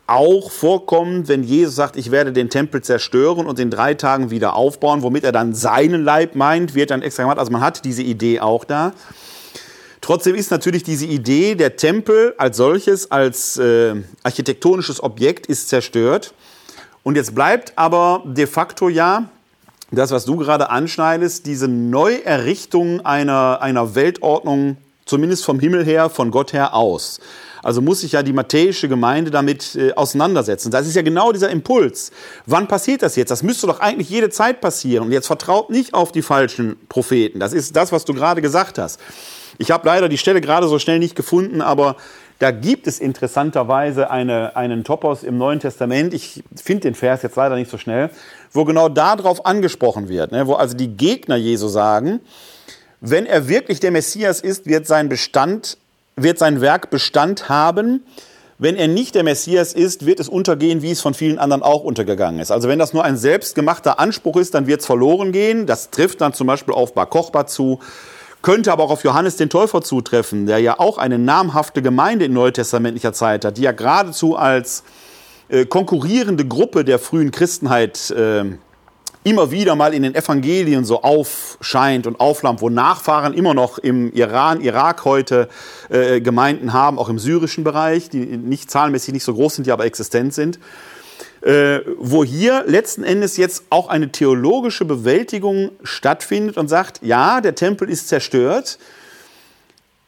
auch vorkommen, wenn Jesus sagt, ich werde den Tempel zerstören und in drei Tagen wieder aufbauen, womit er dann seinen Leib meint, wird dann extra gemacht. Also man hat diese Idee auch da. Trotzdem ist natürlich diese Idee, der Tempel als solches, als äh, architektonisches Objekt ist zerstört. Und jetzt bleibt aber de facto ja das, was du gerade anschneidest, diese Neuerrichtung einer, einer Weltordnung, zumindest vom Himmel her, von Gott her aus. Also muss sich ja die matthäische Gemeinde damit äh, auseinandersetzen. Das ist ja genau dieser Impuls. Wann passiert das jetzt? Das müsste doch eigentlich jede Zeit passieren. Und jetzt vertraut nicht auf die falschen Propheten. Das ist das, was du gerade gesagt hast. Ich habe leider die Stelle gerade so schnell nicht gefunden, aber da gibt es interessanterweise eine, einen Topos im Neuen Testament. Ich finde den Vers jetzt leider nicht so schnell, wo genau darauf angesprochen wird, ne? wo also die Gegner Jesu sagen, wenn er wirklich der Messias ist, wird sein Bestand wird sein Werk Bestand haben. Wenn er nicht der Messias ist, wird es untergehen, wie es von vielen anderen auch untergegangen ist. Also wenn das nur ein selbstgemachter Anspruch ist, dann wird es verloren gehen. Das trifft dann zum Beispiel auf Bar Kochba zu, könnte aber auch auf Johannes den Täufer zutreffen, der ja auch eine namhafte Gemeinde in neutestamentlicher Zeit hat, die ja geradezu als äh, konkurrierende Gruppe der frühen Christenheit äh, immer wieder mal in den Evangelien so aufscheint und auflammt, wo Nachfahren immer noch im Iran, Irak heute äh, Gemeinden haben, auch im syrischen Bereich, die nicht zahlenmäßig nicht so groß sind, die aber existent sind. Äh, wo hier letzten Endes jetzt auch eine theologische Bewältigung stattfindet und sagt, ja, der Tempel ist zerstört,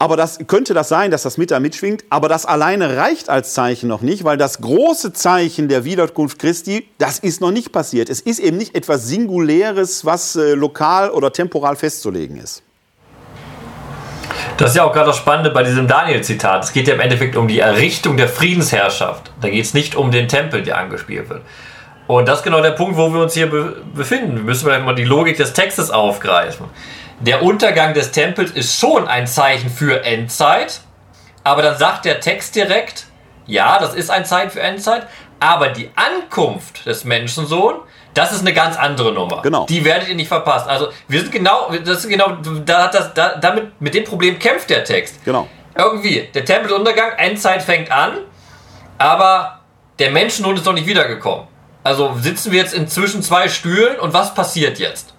aber das könnte das sein, dass das mit da mitschwingt. Aber das alleine reicht als Zeichen noch nicht, weil das große Zeichen der Wiederkunft Christi, das ist noch nicht passiert. Es ist eben nicht etwas Singuläres, was äh, lokal oder temporal festzulegen ist. Das ist ja auch gerade das Spannende bei diesem Daniel-Zitat. Es geht ja im Endeffekt um die Errichtung der Friedensherrschaft. Da geht es nicht um den Tempel, der angespielt wird. Und das ist genau der Punkt, wo wir uns hier be befinden. Wir müssen vielleicht mal die Logik des Textes aufgreifen der Untergang des Tempels ist schon ein Zeichen für Endzeit, aber dann sagt der Text direkt, ja, das ist ein Zeichen für Endzeit, aber die Ankunft des Menschensohn, das ist eine ganz andere Nummer. Genau. Die werdet ihr nicht verpassen. Also wir sind genau, das ist genau, da hat das, da, damit, mit dem Problem kämpft der Text. Genau. Irgendwie, der Tempeluntergang, Endzeit fängt an, aber der Menschensohn ist noch nicht wiedergekommen. Also sitzen wir jetzt in zwischen zwei Stühlen und was passiert jetzt?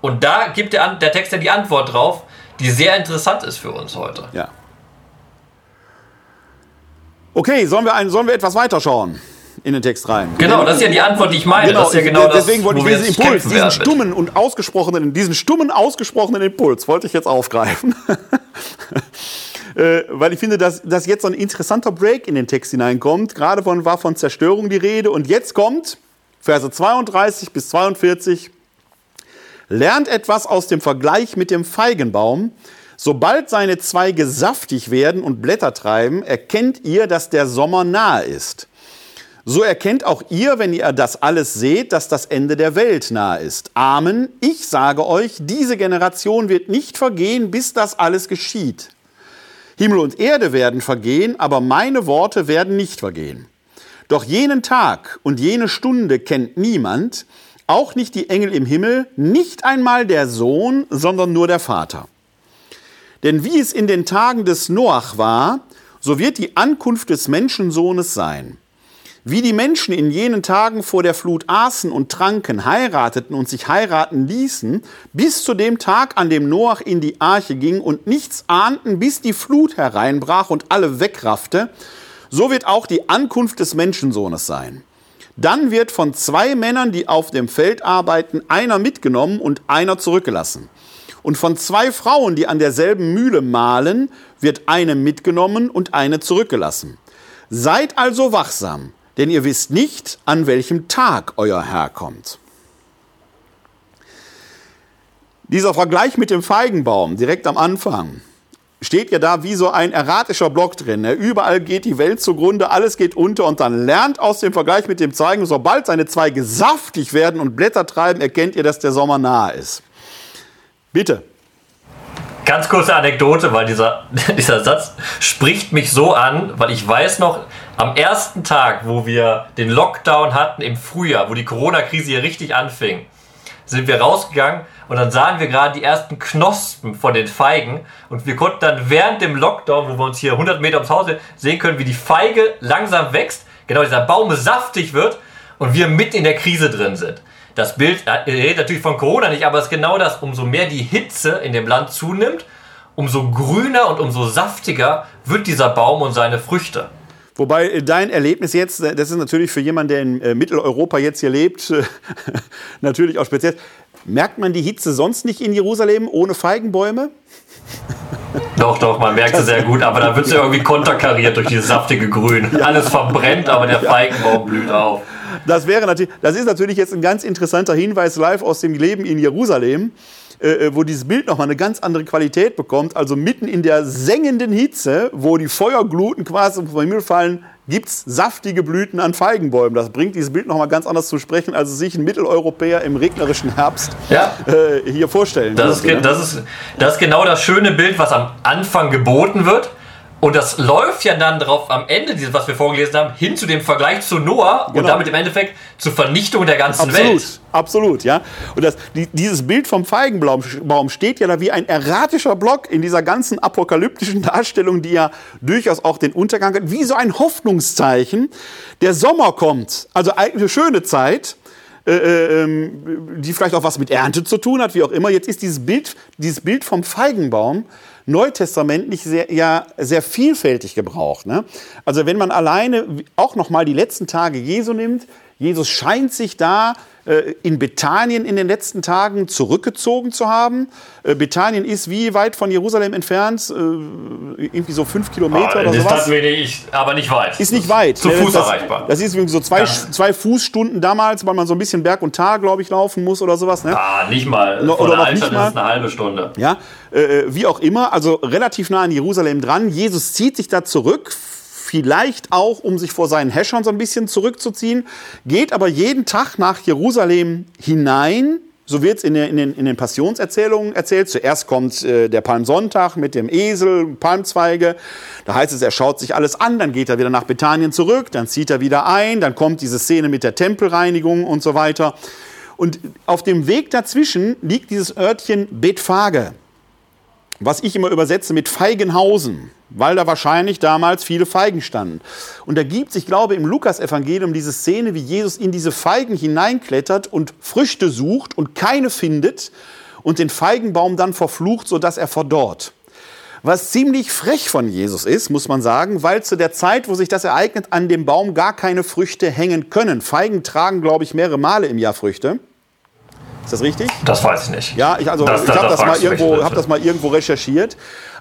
Und da gibt der, der Text ja die Antwort drauf, die sehr interessant ist für uns heute. Ja. Okay, sollen wir, ein, sollen wir etwas weiterschauen in den Text rein? Genau, das ist ja die Antwort, die ich meine. Genau, das ist ja genau deswegen das, wollte ich diesen Impuls, diesen stummen und ausgesprochenen, diesen stummen, ausgesprochenen Impuls wollte ich jetzt aufgreifen. *laughs* äh, weil ich finde, dass, dass jetzt so ein interessanter Break in den Text hineinkommt. Gerade von, war von Zerstörung die Rede und jetzt kommt Verse 32 bis 42 Lernt etwas aus dem Vergleich mit dem Feigenbaum. Sobald seine Zweige saftig werden und Blätter treiben, erkennt ihr, dass der Sommer nahe ist. So erkennt auch ihr, wenn ihr das alles seht, dass das Ende der Welt nahe ist. Amen. Ich sage euch, diese Generation wird nicht vergehen, bis das alles geschieht. Himmel und Erde werden vergehen, aber meine Worte werden nicht vergehen. Doch jenen Tag und jene Stunde kennt niemand, auch nicht die Engel im Himmel, nicht einmal der Sohn, sondern nur der Vater. Denn wie es in den Tagen des Noach war, so wird die Ankunft des Menschensohnes sein. Wie die Menschen in jenen Tagen vor der Flut aßen und tranken, heirateten und sich heiraten ließen, bis zu dem Tag, an dem Noach in die Arche ging und nichts ahnten, bis die Flut hereinbrach und alle wegraffte, so wird auch die Ankunft des Menschensohnes sein. Dann wird von zwei Männern, die auf dem Feld arbeiten, einer mitgenommen und einer zurückgelassen. Und von zwei Frauen, die an derselben Mühle mahlen, wird eine mitgenommen und eine zurückgelassen. Seid also wachsam, denn ihr wisst nicht, an welchem Tag euer Herr kommt. Dieser Vergleich mit dem Feigenbaum direkt am Anfang steht ja da wie so ein erratischer Block drin. Ne? Überall geht die Welt zugrunde, alles geht unter und dann lernt aus dem Vergleich mit dem Zeigen, sobald seine Zweige saftig werden und Blätter treiben, erkennt ihr, dass der Sommer nahe ist. Bitte. Ganz kurze Anekdote, weil dieser, *laughs* dieser Satz spricht mich so an, weil ich weiß noch, am ersten Tag, wo wir den Lockdown hatten im Frühjahr, wo die Corona-Krise hier richtig anfing, sind wir rausgegangen und dann sahen wir gerade die ersten Knospen von den Feigen und wir konnten dann während dem Lockdown, wo wir uns hier 100 Meter ums Haus sehen können, wie die Feige langsam wächst, genau dieser Baum saftig wird und wir mit in der Krise drin sind. Das Bild äh, redet natürlich von Corona nicht, aber es ist genau das, umso mehr die Hitze in dem Land zunimmt, umso grüner und umso saftiger wird dieser Baum und seine Früchte. Wobei äh, dein Erlebnis jetzt, äh, das ist natürlich für jemanden, der in Mitteleuropa jetzt hier lebt, *laughs* natürlich auch speziell. Merkt man die Hitze sonst nicht in Jerusalem ohne Feigenbäume? Doch, doch, man merkt es sehr gut, aber da wird es ja irgendwie konterkariert durch dieses saftige Grün. Ja. Alles verbrennt, aber der Feigenbaum blüht auf. Das wäre natürlich, das ist natürlich jetzt ein ganz interessanter Hinweis live aus dem Leben in Jerusalem, äh, äh wo dieses Bild nochmal eine ganz andere Qualität bekommt. Also mitten in der sengenden Hitze, wo die Feuergluten quasi vom Himmel fallen, gibt es saftige Blüten an Feigenbäumen. Das bringt dieses Bild nochmal ganz anders zu sprechen, als es sich ein Mitteleuropäer im regnerischen Herbst ja. äh, hier vorstellen das. Ist, ne? das, ist, das ist genau das schöne Bild, was am Anfang geboten wird. Und das läuft ja dann drauf am Ende, was wir vorgelesen haben, hin zu dem Vergleich zu Noah genau. und damit im Endeffekt zur Vernichtung der ganzen absolut, Welt. Absolut, ja. Und das, die, dieses Bild vom Feigenbaum steht ja da wie ein erratischer Block in dieser ganzen apokalyptischen *laughs* Darstellung, die ja durchaus auch den Untergang hat, wie so ein Hoffnungszeichen. Der Sommer kommt, also eine schöne Zeit. Äh, äh, ähm, die vielleicht auch was mit Ernte zu tun hat, wie auch immer. Jetzt ist dieses Bild, dieses Bild vom Feigenbaum neutestamentlich sehr, ja sehr vielfältig gebraucht. Ne? Also wenn man alleine auch noch mal die letzten Tage Jesu nimmt, Jesus scheint sich da in Bethanien in den letzten Tagen zurückgezogen zu haben. Äh, Bethanien ist wie weit von Jerusalem entfernt? Äh, irgendwie so fünf Kilometer ah, oder sowas. Das wenig, aber nicht weit. Ist nicht weit. Zu Fuß das, erreichbar. Das ist irgendwie so zwei, zwei Fußstunden damals, weil man so ein bisschen Berg und Tal, glaube ich, laufen muss oder sowas. Ne? Ah, nicht mal. Von oder der Altstadt ist es eine halbe Stunde. Ja, äh, wie auch immer, also relativ nah an Jerusalem dran. Jesus zieht sich da zurück, vielleicht auch, um sich vor seinen Häschern so ein bisschen zurückzuziehen, geht aber jeden Tag nach Jerusalem hinein. So wird es in, in, den, in den Passionserzählungen erzählt. Zuerst kommt äh, der Palmsonntag mit dem Esel, Palmzweige. Da heißt es, er schaut sich alles an, dann geht er wieder nach Bethanien zurück, dann zieht er wieder ein, dann kommt diese Szene mit der Tempelreinigung und so weiter. Und auf dem Weg dazwischen liegt dieses Örtchen Bethphage was ich immer übersetze mit Feigenhausen, weil da wahrscheinlich damals viele Feigen standen. Und da gibt es, ich glaube, im Lukas-Evangelium diese Szene, wie Jesus in diese Feigen hineinklettert und Früchte sucht und keine findet und den Feigenbaum dann verflucht, sodass er verdorrt. Was ziemlich frech von Jesus ist, muss man sagen, weil zu der Zeit, wo sich das ereignet, an dem Baum gar keine Früchte hängen können. Feigen tragen, glaube ich, mehrere Male im Jahr Früchte. Ist das richtig? Das weiß ich nicht. Ja, ich, also, das, ich habe das, mal irgendwo, hab das mal irgendwo recherchiert.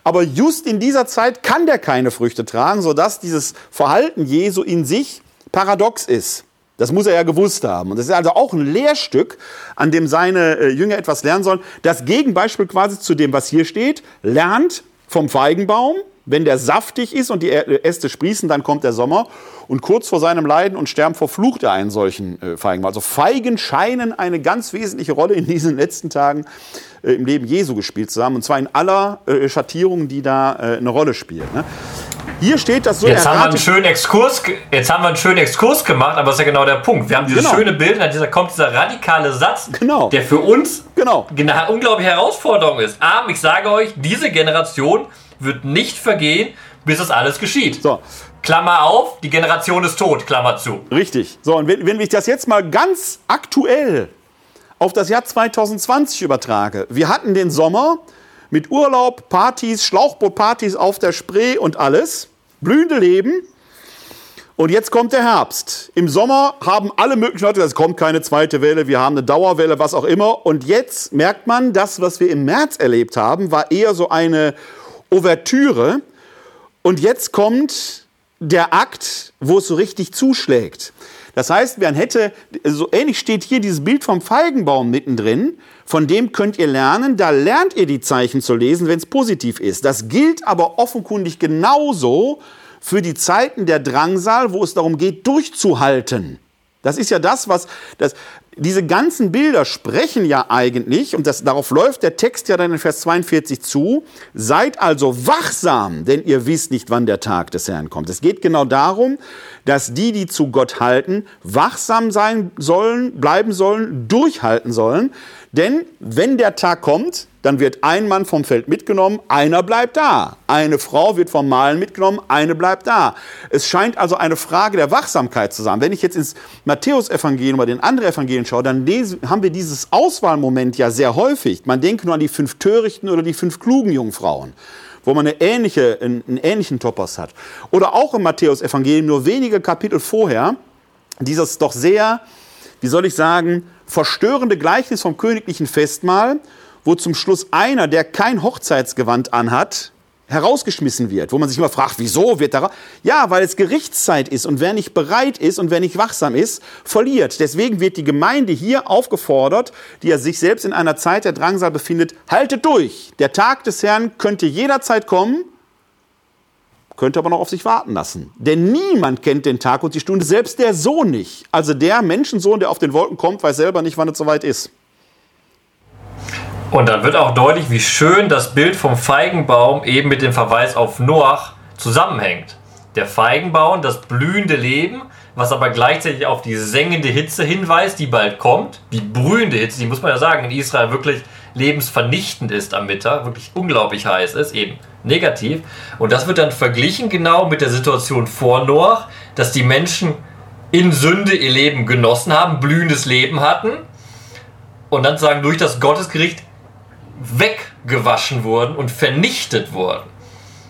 Aber just in dieser Zeit kann der keine Früchte tragen, sodass dieses Verhalten Jesu in sich paradox ist. Das muss er ja gewusst haben. Und das ist also auch ein Lehrstück, an dem seine äh, Jünger etwas lernen sollen. Das Gegenbeispiel quasi zu dem, was hier steht, lernt vom Feigenbaum, wenn der saftig ist und die Äste sprießen, dann kommt der Sommer. Und kurz vor seinem Leiden und Sterben verflucht er einen solchen äh, Feigenbaum. Also Feigen scheinen eine ganz wesentliche Rolle in diesen letzten Tagen äh, im Leben Jesu gespielt zu haben. Und zwar in aller äh, Schattierung, die da äh, eine Rolle spielt. Ne? Hier steht das so jetzt haben, wir einen schönen Exkurs, jetzt haben wir einen schönen Exkurs gemacht, aber das ist ja genau der Punkt. Wir haben dieses genau. schöne Bild, da kommt dieser radikale Satz, genau. der für uns genau. eine unglaubliche Herausforderung ist. Aber ich sage euch, diese Generation wird nicht vergehen, bis das alles geschieht. So. Klammer auf, die Generation ist tot, Klammer zu. Richtig. So, und wenn, wenn ich das jetzt mal ganz aktuell auf das Jahr 2020 übertrage. Wir hatten den Sommer, mit Urlaub, Partys, Schlauchbootpartys auf der Spree und alles. Blühende Leben. Und jetzt kommt der Herbst. Im Sommer haben alle möglichen Leute es kommt keine zweite Welle, wir haben eine Dauerwelle, was auch immer. Und jetzt merkt man, das, was wir im März erlebt haben, war eher so eine Ouvertüre. Und jetzt kommt der Akt, wo es so richtig zuschlägt. Das heißt, man hätte, so ähnlich steht hier dieses Bild vom Feigenbaum mittendrin. Von dem könnt ihr lernen, da lernt ihr die Zeichen zu lesen, wenn es positiv ist. Das gilt aber offenkundig genauso für die Zeiten der Drangsal, wo es darum geht, durchzuhalten. Das ist ja das, was das, diese ganzen Bilder sprechen ja eigentlich, und das, darauf läuft der Text ja dann in Vers 42 zu, seid also wachsam, denn ihr wisst nicht, wann der Tag des Herrn kommt. Es geht genau darum, dass die, die zu Gott halten, wachsam sein sollen, bleiben sollen, durchhalten sollen, denn wenn der Tag kommt, dann wird ein Mann vom Feld mitgenommen, einer bleibt da. Eine Frau wird vom Malen mitgenommen, eine bleibt da. Es scheint also eine Frage der Wachsamkeit zu sein. Wenn ich jetzt ins Matthäusevangelium oder den anderen Evangelien schaue, dann haben wir dieses Auswahlmoment ja sehr häufig. Man denke nur an die fünf törichten oder die fünf klugen Jungfrauen wo man eine ähnliche, einen, ähnlichen Topos hat. Oder auch im Matthäusevangelium, nur wenige Kapitel vorher, dieses doch sehr, wie soll ich sagen, verstörende Gleichnis vom königlichen Festmahl, wo zum Schluss einer, der kein Hochzeitsgewand anhat, herausgeschmissen wird, wo man sich immer fragt, wieso wird da Ja, weil es Gerichtszeit ist und wer nicht bereit ist und wer nicht wachsam ist, verliert. Deswegen wird die Gemeinde hier aufgefordert, die ja sich selbst in einer Zeit der Drangsal befindet, haltet durch. Der Tag des Herrn könnte jederzeit kommen könnte aber noch auf sich warten lassen. Denn niemand kennt den Tag und die Stunde, selbst der Sohn nicht. Also der Menschensohn, der auf den Wolken kommt, weiß selber nicht, wann es soweit ist. Und dann wird auch deutlich, wie schön das Bild vom Feigenbaum eben mit dem Verweis auf Noach zusammenhängt. Der Feigenbaum, das blühende Leben, was aber gleichzeitig auf die sengende Hitze hinweist, die bald kommt. Die brühende Hitze, die muss man ja sagen, in Israel wirklich lebensvernichtend ist am Mittag, wirklich unglaublich heiß ist, eben negativ. Und das wird dann verglichen genau mit der Situation vor Noach, dass die Menschen in Sünde ihr Leben genossen haben, blühendes Leben hatten und dann sagen, durch das Gottesgericht weggewaschen wurden und vernichtet wurden.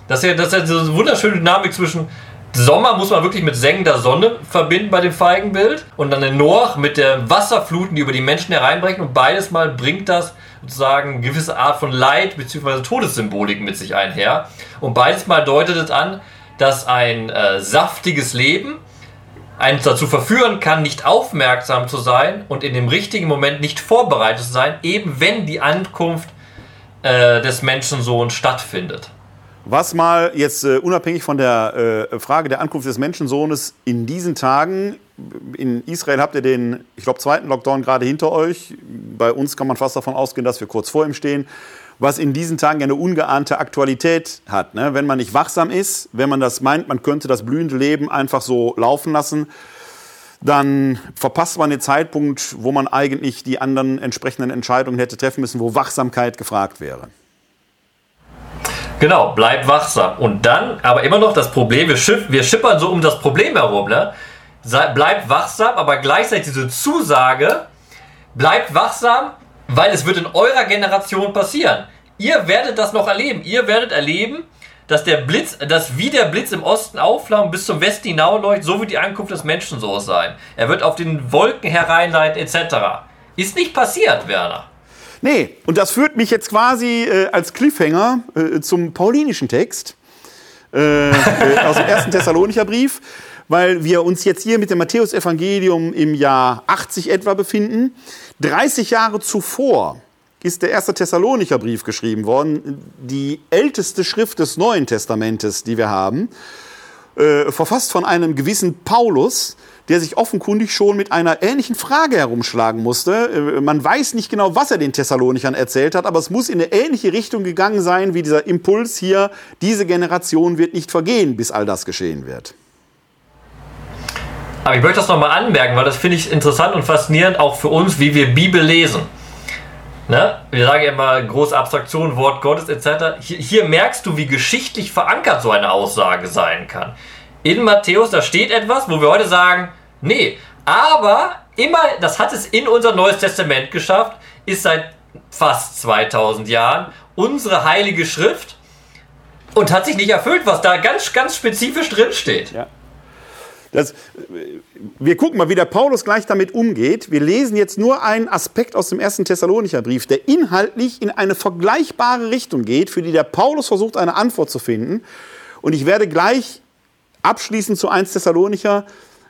Das ist ja, das ist ja so eine wunderschöne Dynamik zwischen Sommer muss man wirklich mit sengender Sonne verbinden bei dem Feigenbild und dann den Noach mit der Wasserfluten, die über die Menschen hereinbrechen und beides mal bringt das sozusagen eine gewisse Art von Leid bzw. Todessymbolik mit sich einher. Und beides mal deutet es an, dass ein äh, saftiges Leben einen dazu verführen kann, nicht aufmerksam zu sein und in dem richtigen Moment nicht vorbereitet zu sein, eben wenn die Ankunft äh, des Menschensohns stattfindet. Was mal jetzt äh, unabhängig von der äh, Frage der Ankunft des Menschensohnes in diesen Tagen, in Israel habt ihr den, ich glaube, zweiten Lockdown gerade hinter euch. Bei uns kann man fast davon ausgehen, dass wir kurz vor ihm stehen. Was in diesen Tagen eine ungeahnte Aktualität hat. Ne? Wenn man nicht wachsam ist, wenn man das meint, man könnte das blühende Leben einfach so laufen lassen, dann verpasst man den Zeitpunkt, wo man eigentlich die anderen entsprechenden Entscheidungen hätte treffen müssen, wo Wachsamkeit gefragt wäre. Genau, bleib wachsam. Und dann, aber immer noch das Problem, wir, schiff, wir schippern so um das Problem herum, ne? Bleibt wachsam, aber gleichzeitig diese Zusage, bleibt wachsam, weil es wird in eurer Generation passieren. Ihr werdet das noch erleben. Ihr werdet erleben, dass der Blitz, dass wie der Blitz im Osten aufflammt bis zum Westen hinaus so wird die Ankunft des Menschen so sein. Er wird auf den Wolken hereinleiten, etc. Ist nicht passiert, Werner. Nee, und das führt mich jetzt quasi äh, als Cliffhanger äh, zum paulinischen Text äh, äh aus dem ersten Thessalonicher Brief, weil wir uns jetzt hier mit dem Matthäusevangelium im Jahr 80 etwa befinden. 30 Jahre zuvor ist der erste Thessalonicher Brief geschrieben worden, die älteste Schrift des Neuen Testamentes, die wir haben. äh, verfasst von einem gewissen Paulus, der sich offenkundig schon mit einer ähnlichen Frage herumschlagen musste. Äh, man weiß nicht genau, was er den Thessalonichern erzählt hat, aber es muss in eine ähnliche Richtung gegangen sein wie dieser Impuls hier, diese Generation wird nicht vergehen, bis all das geschehen wird. Aber ich möchte das nochmal anmerken, weil das finde ich interessant und faszinierend auch für uns, wie wir Bibel lesen. Ne? Wir sagen ja immer große Abstraktion, Wort Gottes etc. Hier, hier merkst du, wie geschichtlich verankert so eine Aussage sein kann. In Matthäus, da steht etwas, wo wir heute sagen, nee, aber immer, das hat es in unser Neues Testament geschafft, ist seit fast 2000 Jahren unsere heilige Schrift und hat sich nicht erfüllt, was da ganz, ganz spezifisch drin steht. Ja. Das, wir gucken mal, wie der Paulus gleich damit umgeht. Wir lesen jetzt nur einen Aspekt aus dem ersten Thessalonicher Brief, der inhaltlich in eine vergleichbare Richtung geht, für die der Paulus versucht, eine Antwort zu finden. Und ich werde gleich abschließend zu 1 Thessalonicher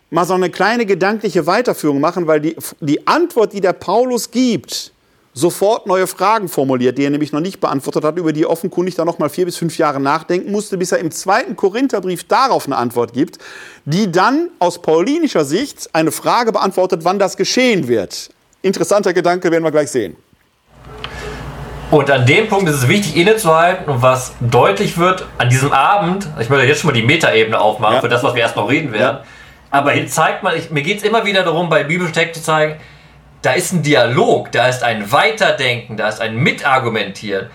mal so eine kleine gedankliche Weiterführung machen, weil die, die Antwort, die der Paulus gibt, sofort neue Fragen formuliert, die er nämlich noch nicht beantwortet hat, über die er offenkundig dann noch mal vier bis fünf Jahre nachdenken musste, bis er im zweiten Korintherbrief darauf eine Antwort gibt, die dann aus paulinischer Sicht eine Frage beantwortet, wann das geschehen wird. Interessanter Gedanke, werden wir gleich sehen. Und an dem Punkt ist es wichtig, innezuhalten und was deutlich wird an diesem Abend, ich möchte jetzt schon mal die Metaebene aufmachen ja. für das, was wir erst noch reden werden, ja. aber hier zeigt man, ich, mir geht es immer wieder darum, bei Bibelsteck zu zeigen, da ist ein Dialog, da ist ein Weiterdenken, da ist ein Mitargumentieren.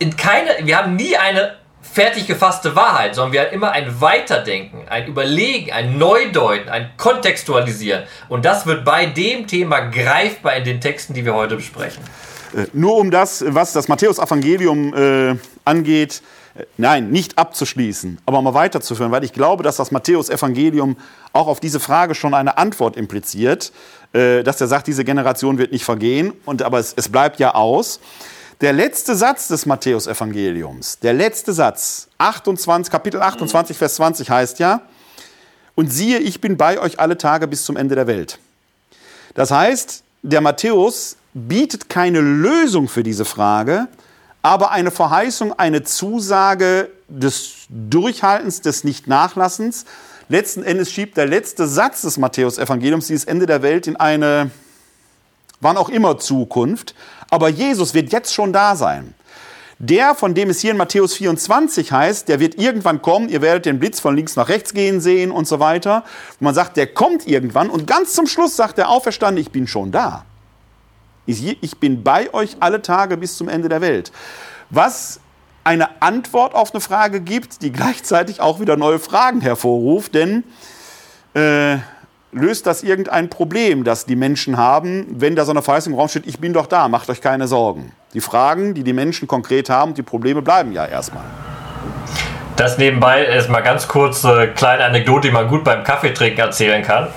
In keine, wir haben nie eine fertig gefasste Wahrheit, sondern wir haben immer ein Weiterdenken, ein Überlegen, ein Neudeuten, ein Kontextualisieren. Und das wird bei dem Thema greifbar in den Texten, die wir heute besprechen. Äh, nur um das, was das Matthäus-Evangelium äh, angeht, äh, nein, nicht abzuschließen, aber mal weiterzuführen, weil ich glaube, dass das Matthäus-Evangelium auch auf diese Frage schon eine Antwort impliziert. Äh, dass er sagt, diese Generation wird nicht vergehen, und, aber es, es bleibt ja aus. Der letzte Satz des Matthäusevangeliums, der letzte Satz, 28, Kapitel 28, Vers 20 heißt ja, und siehe, ich bin bei euch alle Tage bis zum Ende der Welt. Das heißt, der Matthäus bietet keine Lösung für diese Frage, aber eine Verheißung, eine Zusage des Durchhaltens, des Nicht-Nachlassens, Letzten Endes schiebt der letzte Satz des Matthäus-Evangeliums dieses Ende der Welt in eine, wann auch immer, Zukunft. Aber Jesus wird jetzt schon da sein. Der, von dem es hier in Matthäus 24 heißt, der wird irgendwann kommen, ihr werdet den Blitz von links nach rechts gehen sehen und so weiter. man sagt, der kommt irgendwann und ganz zum Schluss sagt der Auferstandene, ich bin schon da. Ich bin bei euch alle Tage bis zum Ende der Welt. Was eine Antwort auf eine Frage gibt, die *laughs* gleichzeitig auch wieder neue Fragen hervorruft. Denn äh, löst das irgendein Problem, das die Menschen haben, wenn da so eine Verheißung im Raum steht, ich bin doch da, macht euch keine Sorgen. Die Fragen, die die Menschen konkret haben, die Probleme bleiben ja erstmal. Das nebenbei ist mal ganz kurz eine kleine Anekdote, die man gut beim Kaffeetrinken erzählen kann.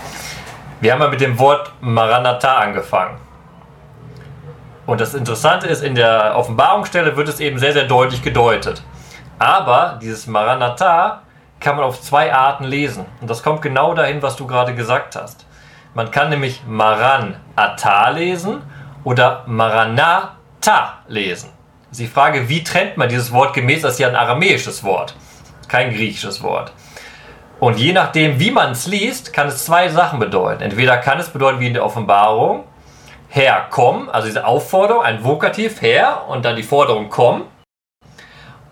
Wir haben mal mit dem Wort Maranatha angefangen. Und das Interessante ist, in der Offenbarungsstelle wird es eben sehr, sehr deutlich gedeutet. Aber dieses Maranatha kann man auf zwei Arten lesen. Und das kommt genau dahin, was du gerade gesagt hast. Man kann nämlich Maranatha lesen oder Maranatha lesen. Das ist die Frage, wie trennt man dieses Wort gemäß, das ist ja ein aramäisches Wort, kein griechisches Wort. Und je nachdem, wie man es liest, kann es zwei Sachen bedeuten. Entweder kann es bedeuten wie in der Offenbarung, Herr, komm, also diese Aufforderung, ein Vokativ, Herr, und dann die Forderung, komm.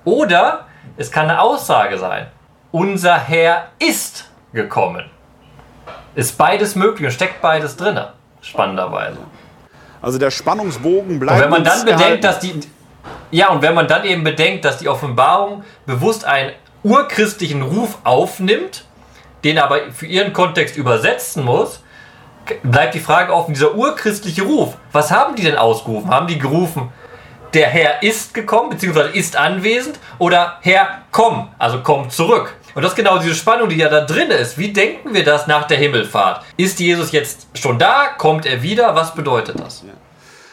Oder es kann eine Aussage sein, unser Herr ist gekommen. Ist beides möglich und steckt beides drin, spannenderweise. Also der Spannungsbogen bleibt. Und wenn man dann bedenkt, dass die. Ja, und wenn man dann eben bedenkt, dass die Offenbarung bewusst einen urchristlichen Ruf aufnimmt, den aber für ihren Kontext übersetzen muss, bleibt die Frage offen, dieser urchristliche Ruf, was haben die denn ausgerufen? Haben die gerufen, der Herr ist gekommen, beziehungsweise ist anwesend, oder Herr, komm, also komm zurück. Und das ist genau diese Spannung, die ja da drin ist. Wie denken wir das nach der Himmelfahrt? Ist Jesus jetzt schon da? Kommt er wieder? Was bedeutet das?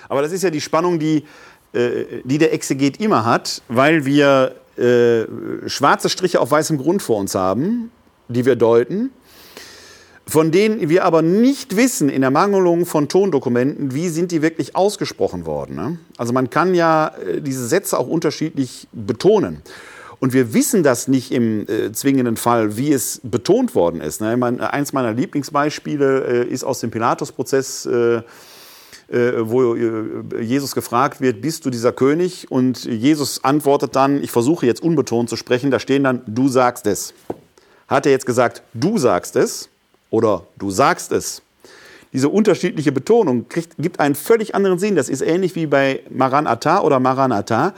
Aber das ist ja die Spannung, die, äh, die der Exeget immer hat, weil wir äh, schwarze Striche auf weißem Grund vor uns haben, die wir deuten von denen wir aber nicht wissen in der Mangelung von Tondokumenten, wie sind die wirklich ausgesprochen worden. Ne? Also man kann ja äh, diese Sätze auch unterschiedlich betonen. Und wir wissen das nicht im äh, zwingenden Fall, wie es betont worden ist. Ne? Mein, eins meiner Lieblingsbeispiele äh, ist aus dem Pilatus-Prozess, äh, äh wo äh, Jesus gefragt wird, bist du dieser König? Und Jesus antwortet dann, ich versuche jetzt unbetont zu sprechen, da stehen dann, du sagst es. Hat er jetzt gesagt, du sagst es oder du sagst es? Diese unterschiedliche Betonung kriegt, gibt einen völlig anderen Sinn. Das ist ähnlich wie bei Maranatha oder Maranatha.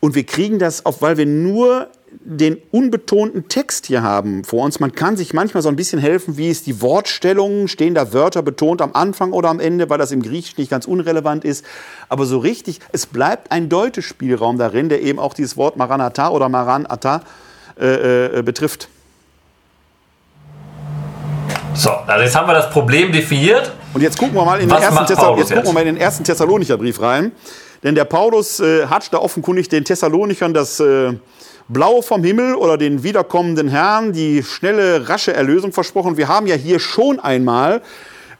Und wir kriegen das auf, weil wir nur den unbetonten Text hier haben vor uns. Man kann sich manchmal so ein bisschen helfen, wie ist die Wortstellung, stehen da Wörter betont am Anfang oder am Ende, weil das im Griechischen nicht ganz unrelevant ist. Aber so richtig, es bleibt ein Deutespielraum darin, der eben auch dieses Wort Maranatha oder Maranatha äh, äh, betrifft. So, also jetzt haben wir das Problem definiert. Und jetzt gucken wir mal in, den ersten, Thessal jetzt gucken wir mal in den ersten Thessalonicher Brief rein. Denn der Paulus äh, hat da offenkundig den Thessalonichern das äh, Blaue vom Himmel oder den wiederkommenden Herrn, die schnelle, rasche Erlösung versprochen. Wir haben ja hier schon einmal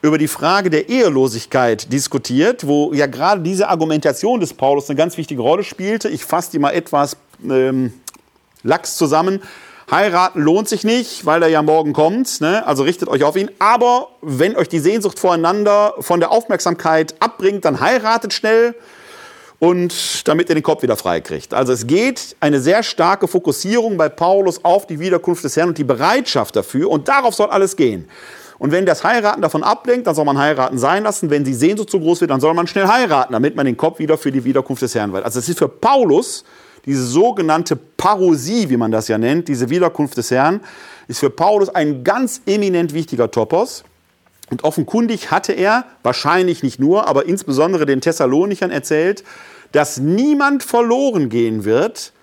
über die Frage der Ehelosigkeit diskutiert, wo ja gerade diese Argumentation des Paulus eine ganz wichtige Rolle spielte. Ich fasse die mal etwas ähm, lax zusammen. Heiraten lohnt sich nicht, weil er ja morgen kommt. Ne? Also richtet euch auf ihn. Aber wenn euch die Sehnsucht voreinander von der Aufmerksamkeit abbringt, dann heiratet schnell und damit er den Kopf wieder frei kriegt. Also es geht eine sehr starke Fokussierung bei Paulus auf die Wiederkunft des Herrn und die Bereitschaft dafür und darauf soll alles gehen. Und wenn das Heiraten davon ablenkt, dann soll man heiraten sein lassen. Wenn die Sehnsucht zu groß wird, dann soll man schnell heiraten, damit man den Kopf wieder für die Wiederkunft des Herrn weiß. Also es ist für Paulus diese sogenannte Parosie, wie man das ja nennt, diese Wiederkunft des Herrn, ist für Paulus ein ganz eminent wichtiger Topos. Und offenkundig hatte er, wahrscheinlich nicht nur, aber insbesondere den Thessalonichern erzählt, dass niemand verloren gehen wird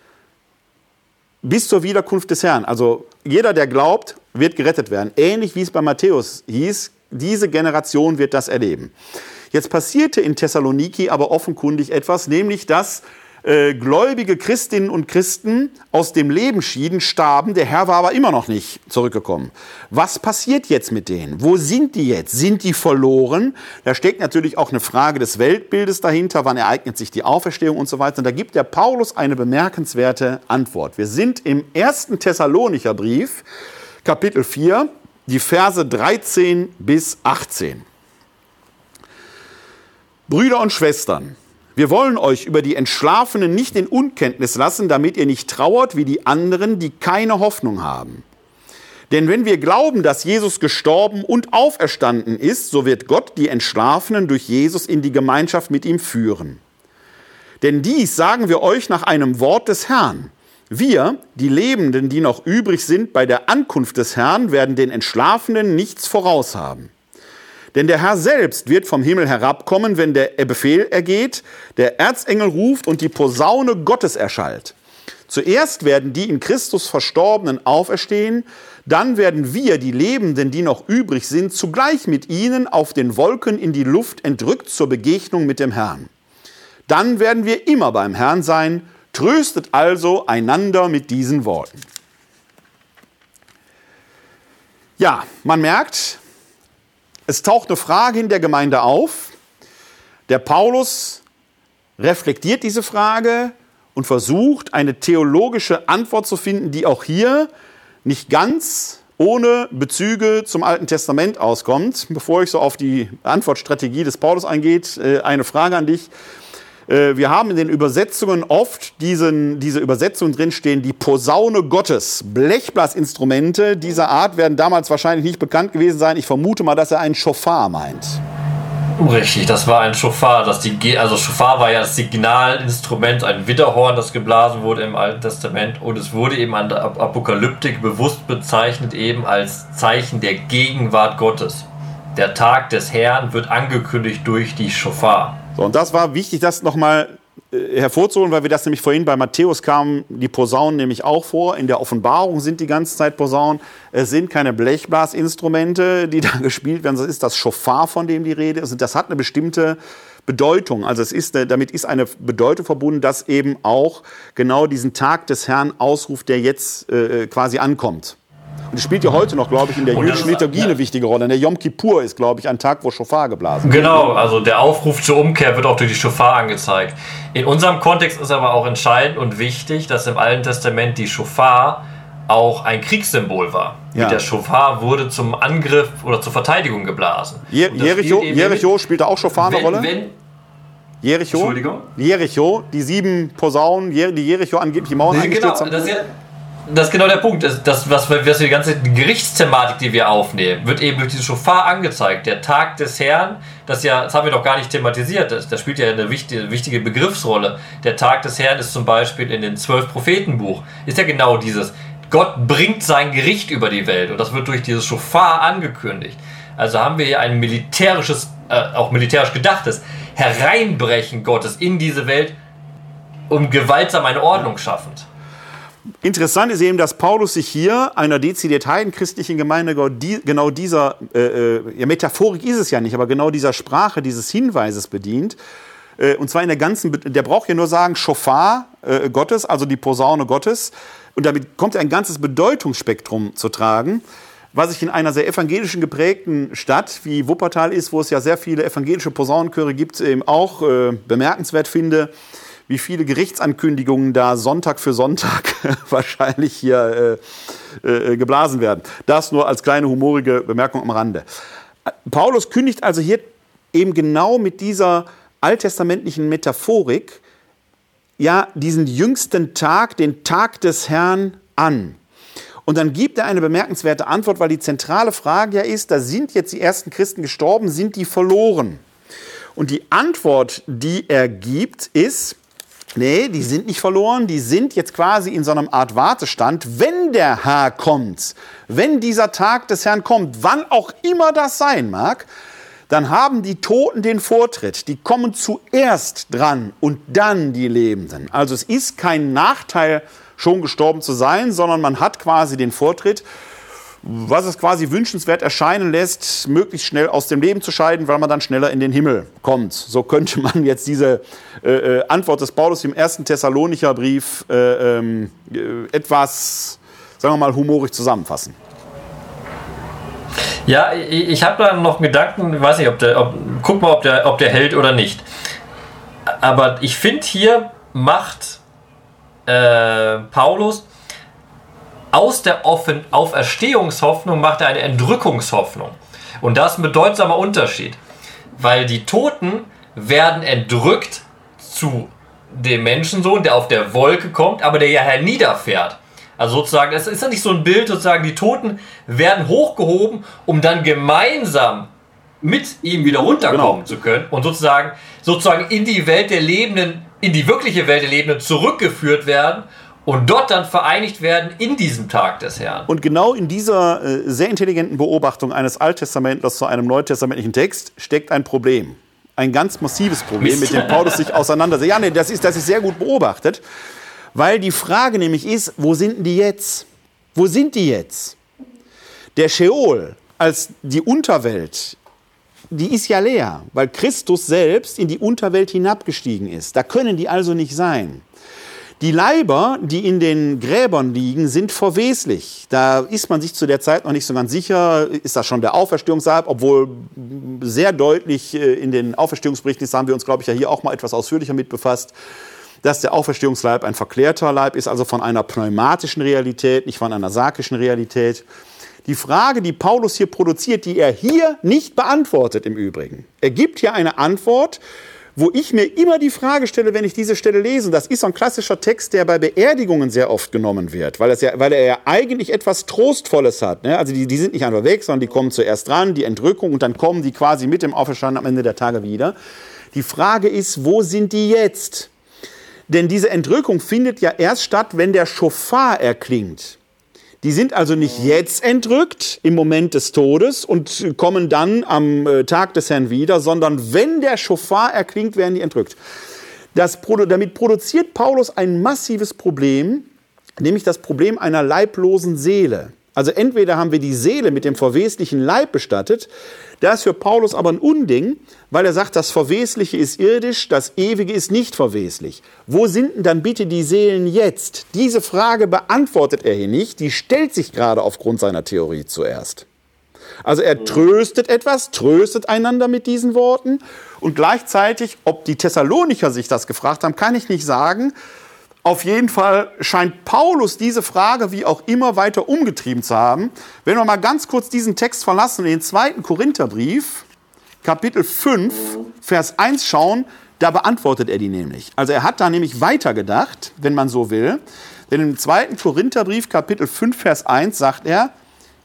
bis zur Wiederkunft des Herrn. Also jeder, der glaubt, wird gerettet werden. Ähnlich wie es bei Matthäus hieß, diese Generation wird das erleben. Jetzt passierte in Thessaloniki aber offenkundig etwas, nämlich dass äh, gläubige Christinnen und Christen aus dem Leben schieden, starben. Der Herr war aber immer noch nicht zurückgekommen. Was passiert jetzt mit denen? Wo sind die jetzt? Sind die verloren? Da steckt natürlich auch eine Frage des Weltbildes dahinter. Wann ereignet sich die Auferstehung und so weiter? Und da gibt der Paulus eine bemerkenswerte Antwort. Wir sind im ersten Thessalonicher Brief, Kapitel 4, die Verse 13 bis 18. Brüder und Schwestern, wir wollen euch über die Entschlafenen nicht in Unkenntnis lassen, damit ihr nicht trauert wie die anderen, die keine Hoffnung haben. Denn wenn wir glauben, dass Jesus gestorben und auferstanden ist, so wird Gott die Entschlafenen durch Jesus in die Gemeinschaft mit ihm führen. Denn dies sagen wir euch nach einem Wort des Herrn. Wir, die Lebenden, die noch übrig sind bei der Ankunft des Herrn, werden den Entschlafenen nichts voraus haben. Denn der Herr selbst wird vom Himmel herabkommen, wenn der Befehl ergeht, der Erzengel ruft und die Posaune Gottes erschallt. Zuerst werden die in Christus Verstorbenen auferstehen, dann werden wir, die Lebenden, die noch übrig sind, zugleich mit ihnen auf den Wolken in die Luft entrückt zur Begegnung mit dem Herrn. Dann werden wir immer beim Herrn sein. Tröstet also einander mit diesen Worten. Ja, man merkt, es taucht eine Frage in der Gemeinde auf. Der Paulus reflektiert diese Frage und versucht, eine theologische Antwort zu finden, die auch hier nicht ganz ohne Bezüge zum Alten Testament auskommt. Bevor ich so auf die Antwortstrategie des Paulus eingeht, äh, eine Frage an dich. Äh, wir haben in den Übersetzungen oft diesen, diese Übersetzungen drinstehen, die Posaune Gottes. Blechblasinstrumente dieser Art werden damals wahrscheinlich nicht bekannt gewesen sein. Ich vermute mal, dass er einen Schofar meint. Richtig, das war ein Schofar. Das die, also Schofar war ja das Signalinstrument, ein Widderhorn, das geblasen wurde im Alten Testament. Und es wurde eben an der Apokalyptik bewusst bezeichnet, eben als Zeichen der Gegenwart Gottes. Der Tag des Herrn wird angekündigt durch die Schofar. So, und das war wichtig, das nochmal äh, hervorzuholen, weil wir das nämlich vorhin bei Matthäus kamen, die Posaunen nämlich auch vor. In der Offenbarung sind die ganze Zeit Posaunen. Es sind keine Blechblasinstrumente, die *laughs* da gespielt werden. Das ist das Schofar, von dem die Rede ist. Und das hat eine bestimmte Bedeutung. Also es ist, damit ist eine Bedeutung verbunden, dass eben auch genau diesen Tag des Herrn ausruft, der jetzt äh, quasi ankommt. Spielt ja heute noch, glaube ich, in der jüdischen Liturgie eine wichtige Rolle. Der Yom Kippur ist, glaube ich, ein Tag, wo Schofar geblasen wird. Genau, also der Aufruf zur Umkehr wird auch durch die Schofar angezeigt. In unserem Kontext ist aber auch entscheidend und wichtig, dass im Alten Testament die Schofar auch ein Kriegssymbol war. Ja. Mit der Schofar wurde zum Angriff oder zur Verteidigung geblasen. Je Jericho, Jericho spielte auch Schofar eine Rolle? Wenn, Jericho? Entschuldigung? Jericho, die sieben Posaunen, die Jericho angeblich die Mauern eingestürzt genau, haben. Das ist, ja, das ist genau der Punkt. Das, was, was die ganze Gerichtsthematik, die wir aufnehmen, wird eben durch diese Schofar angezeigt. Der Tag des Herrn, das ja, das haben wir doch gar nicht thematisiert, das, das spielt ja eine wichtige, wichtige Begriffsrolle. Der Tag des Herrn ist zum Beispiel in den zwölf Prophetenbuch, ist ja genau dieses. Gott bringt sein Gericht über die Welt und das wird durch dieses Schofar angekündigt. Also haben wir hier ein militärisches, äh, auch militärisch gedachtes Hereinbrechen Gottes in diese Welt, um gewaltsam eine Ordnung schaffend. Interessant ist eben, dass Paulus sich hier einer dezidiert heidenchristlichen Gemeinde genau dieser, äh, äh, ja, Metaphorik ist es ja nicht, aber genau dieser Sprache, dieses Hinweises bedient. Äh, und zwar in der ganzen, der braucht ja nur sagen, Schofar äh, Gottes, also die Posaune Gottes. Und damit kommt ein ganzes Bedeutungsspektrum zu tragen, was ich in einer sehr evangelischen geprägten Stadt wie Wuppertal ist, wo es ja sehr viele evangelische Posaunenchöre gibt, eben auch äh, bemerkenswert finde, wie viele Gerichtsankündigungen da Sonntag für Sonntag *laughs* wahrscheinlich hier äh, äh, geblasen werden. Das nur als kleine humorige Bemerkung am Rande. Paulus kündigt also hier eben genau mit dieser alttestamentlichen Metaphorik ja diesen jüngsten Tag, den Tag des Herrn an. Und dann gibt er eine bemerkenswerte Antwort, weil die zentrale Frage ja ist, da sind jetzt die ersten Christen gestorben, sind die verloren? Und die Antwort, die er gibt, ist, nee, die sind nicht verloren, die sind jetzt quasi in so einem Art Wartestand, wenn der Herr kommt, wenn dieser Tag des Herrn kommt, wann auch immer das sein mag, dann haben die Toten den Vortritt. Die kommen zuerst dran und dann die Lebenden. Also es ist kein Nachteil, schon gestorben zu sein, sondern man hat quasi den Vortritt, was es quasi wünschenswert erscheinen lässt, möglichst schnell aus dem Leben zu scheiden, weil man dann schneller in den Himmel kommt. So könnte man jetzt diese äh, äh Antwort des Paulus im ersten Thessalonicher Brief äh, äh, etwas, sagen wir mal, humorisch zusammenfassen. Ja, ich habe da noch Gedanken, weiß nicht, ob der, ob, guck mal, ob der, ob der hält oder nicht. Aber ich finde, hier macht äh, Paulus aus der Offen Auferstehungshoffnung macht er eine Entrückungshoffnung. Und das ist ein bedeutsamer Unterschied. Weil die Toten werden entrückt zu dem Menschensohn, der auf der Wolke kommt, aber der ja herniederfährt. Also sozusagen, es ist ja nicht so ein Bild, sozusagen, die Toten werden hochgehoben, um dann gemeinsam mit ihm wieder runterkommen genau. zu können und sozusagen, sozusagen in die Welt der Lebenden, in die wirkliche Welt der Lebenden zurückgeführt werden und dort dann vereinigt werden in diesem Tag des Herrn. Und genau in dieser äh, sehr intelligenten Beobachtung eines Alttestamentlers zu einem neutestamentlichen Text steckt ein Problem. Ein ganz massives Problem, mit dem Paulus sich auseinandersetzt. Ja, nee, das ist, das ist sehr gut beobachtet. Weil die Frage nämlich ist, wo sind die jetzt? Wo sind die jetzt? Der Sheol als die Unterwelt, die ist ja leer, weil Christus selbst in die Unterwelt hinabgestiegen ist. Da können die also nicht sein. Die Leiber, die in den Gräbern liegen, sind verweslich. Da ist man sich zu der Zeit noch nicht so ganz sicher, ist das schon der Auferstehungsleib, obwohl sehr deutlich äh, in den Auferstehungsberichten, haben wir uns, glaube ich, ja hier auch mal etwas ausführlicher mit befasst, dass der Auferstehungsleib ein verklärter Leib ist, also von einer pneumatischen Realität, nicht von einer sarkischen Realität. Die Frage, die Paulus hier produziert, die er hier nicht beantwortet im Übrigen. Er gibt hier eine Antwort, wo ich mir immer die Frage stelle, wenn ich diese Stelle lese, das ist so ein klassischer Text, der bei Beerdigungen sehr oft genommen wird, weil, ja, weil er ja eigentlich etwas Trostvolles hat. Ne? Also die, die sind nicht einfach weg, sondern die kommen zuerst dran, die Entrückung, und dann kommen die quasi mit dem Auferstanden am Ende der Tage wieder. Die Frage ist, wo sind die jetzt? Denn diese Entrückung findet ja erst statt, wenn der Schofar erklingt. Die sind also nicht jetzt entrückt im Moment des Todes und kommen dann am äh, Tag des Herrn wieder, sondern wenn der Schofar erklingt, werden die entrückt. Das, damit produziert Paulus ein massives Problem, nämlich das Problem einer leiblosen Seele. Also entweder haben wir die Seele mit dem verweslichen Leib bestattet, das ist für Paulus aber ein Unding, weil er sagt, das Verwesliche ist irdisch, das Ewige ist nicht verweslich. Wo sind denn dann bitte die Seelen jetzt? Diese Frage beantwortet er hier nicht, die stellt sich gerade aufgrund seiner Theorie zuerst. Also er tröstet etwas, tröstet einander mit diesen Worten und gleichzeitig, ob die Thessalonicher sich das gefragt haben, kann ich nicht sagen. Auf jeden Fall scheint Paulus diese Frage wie auch immer weiter umgetrieben zu haben. Wenn wir mal ganz kurz diesen Text verlassen, den zweiten Korintherbrief, Kapitel 5, Vers 1 schauen, da beantwortet er die nämlich. Also er hat da nämlich weitergedacht, wenn man so will. Denn im zweiten Korintherbrief, Kapitel 5, Vers 1 sagt er,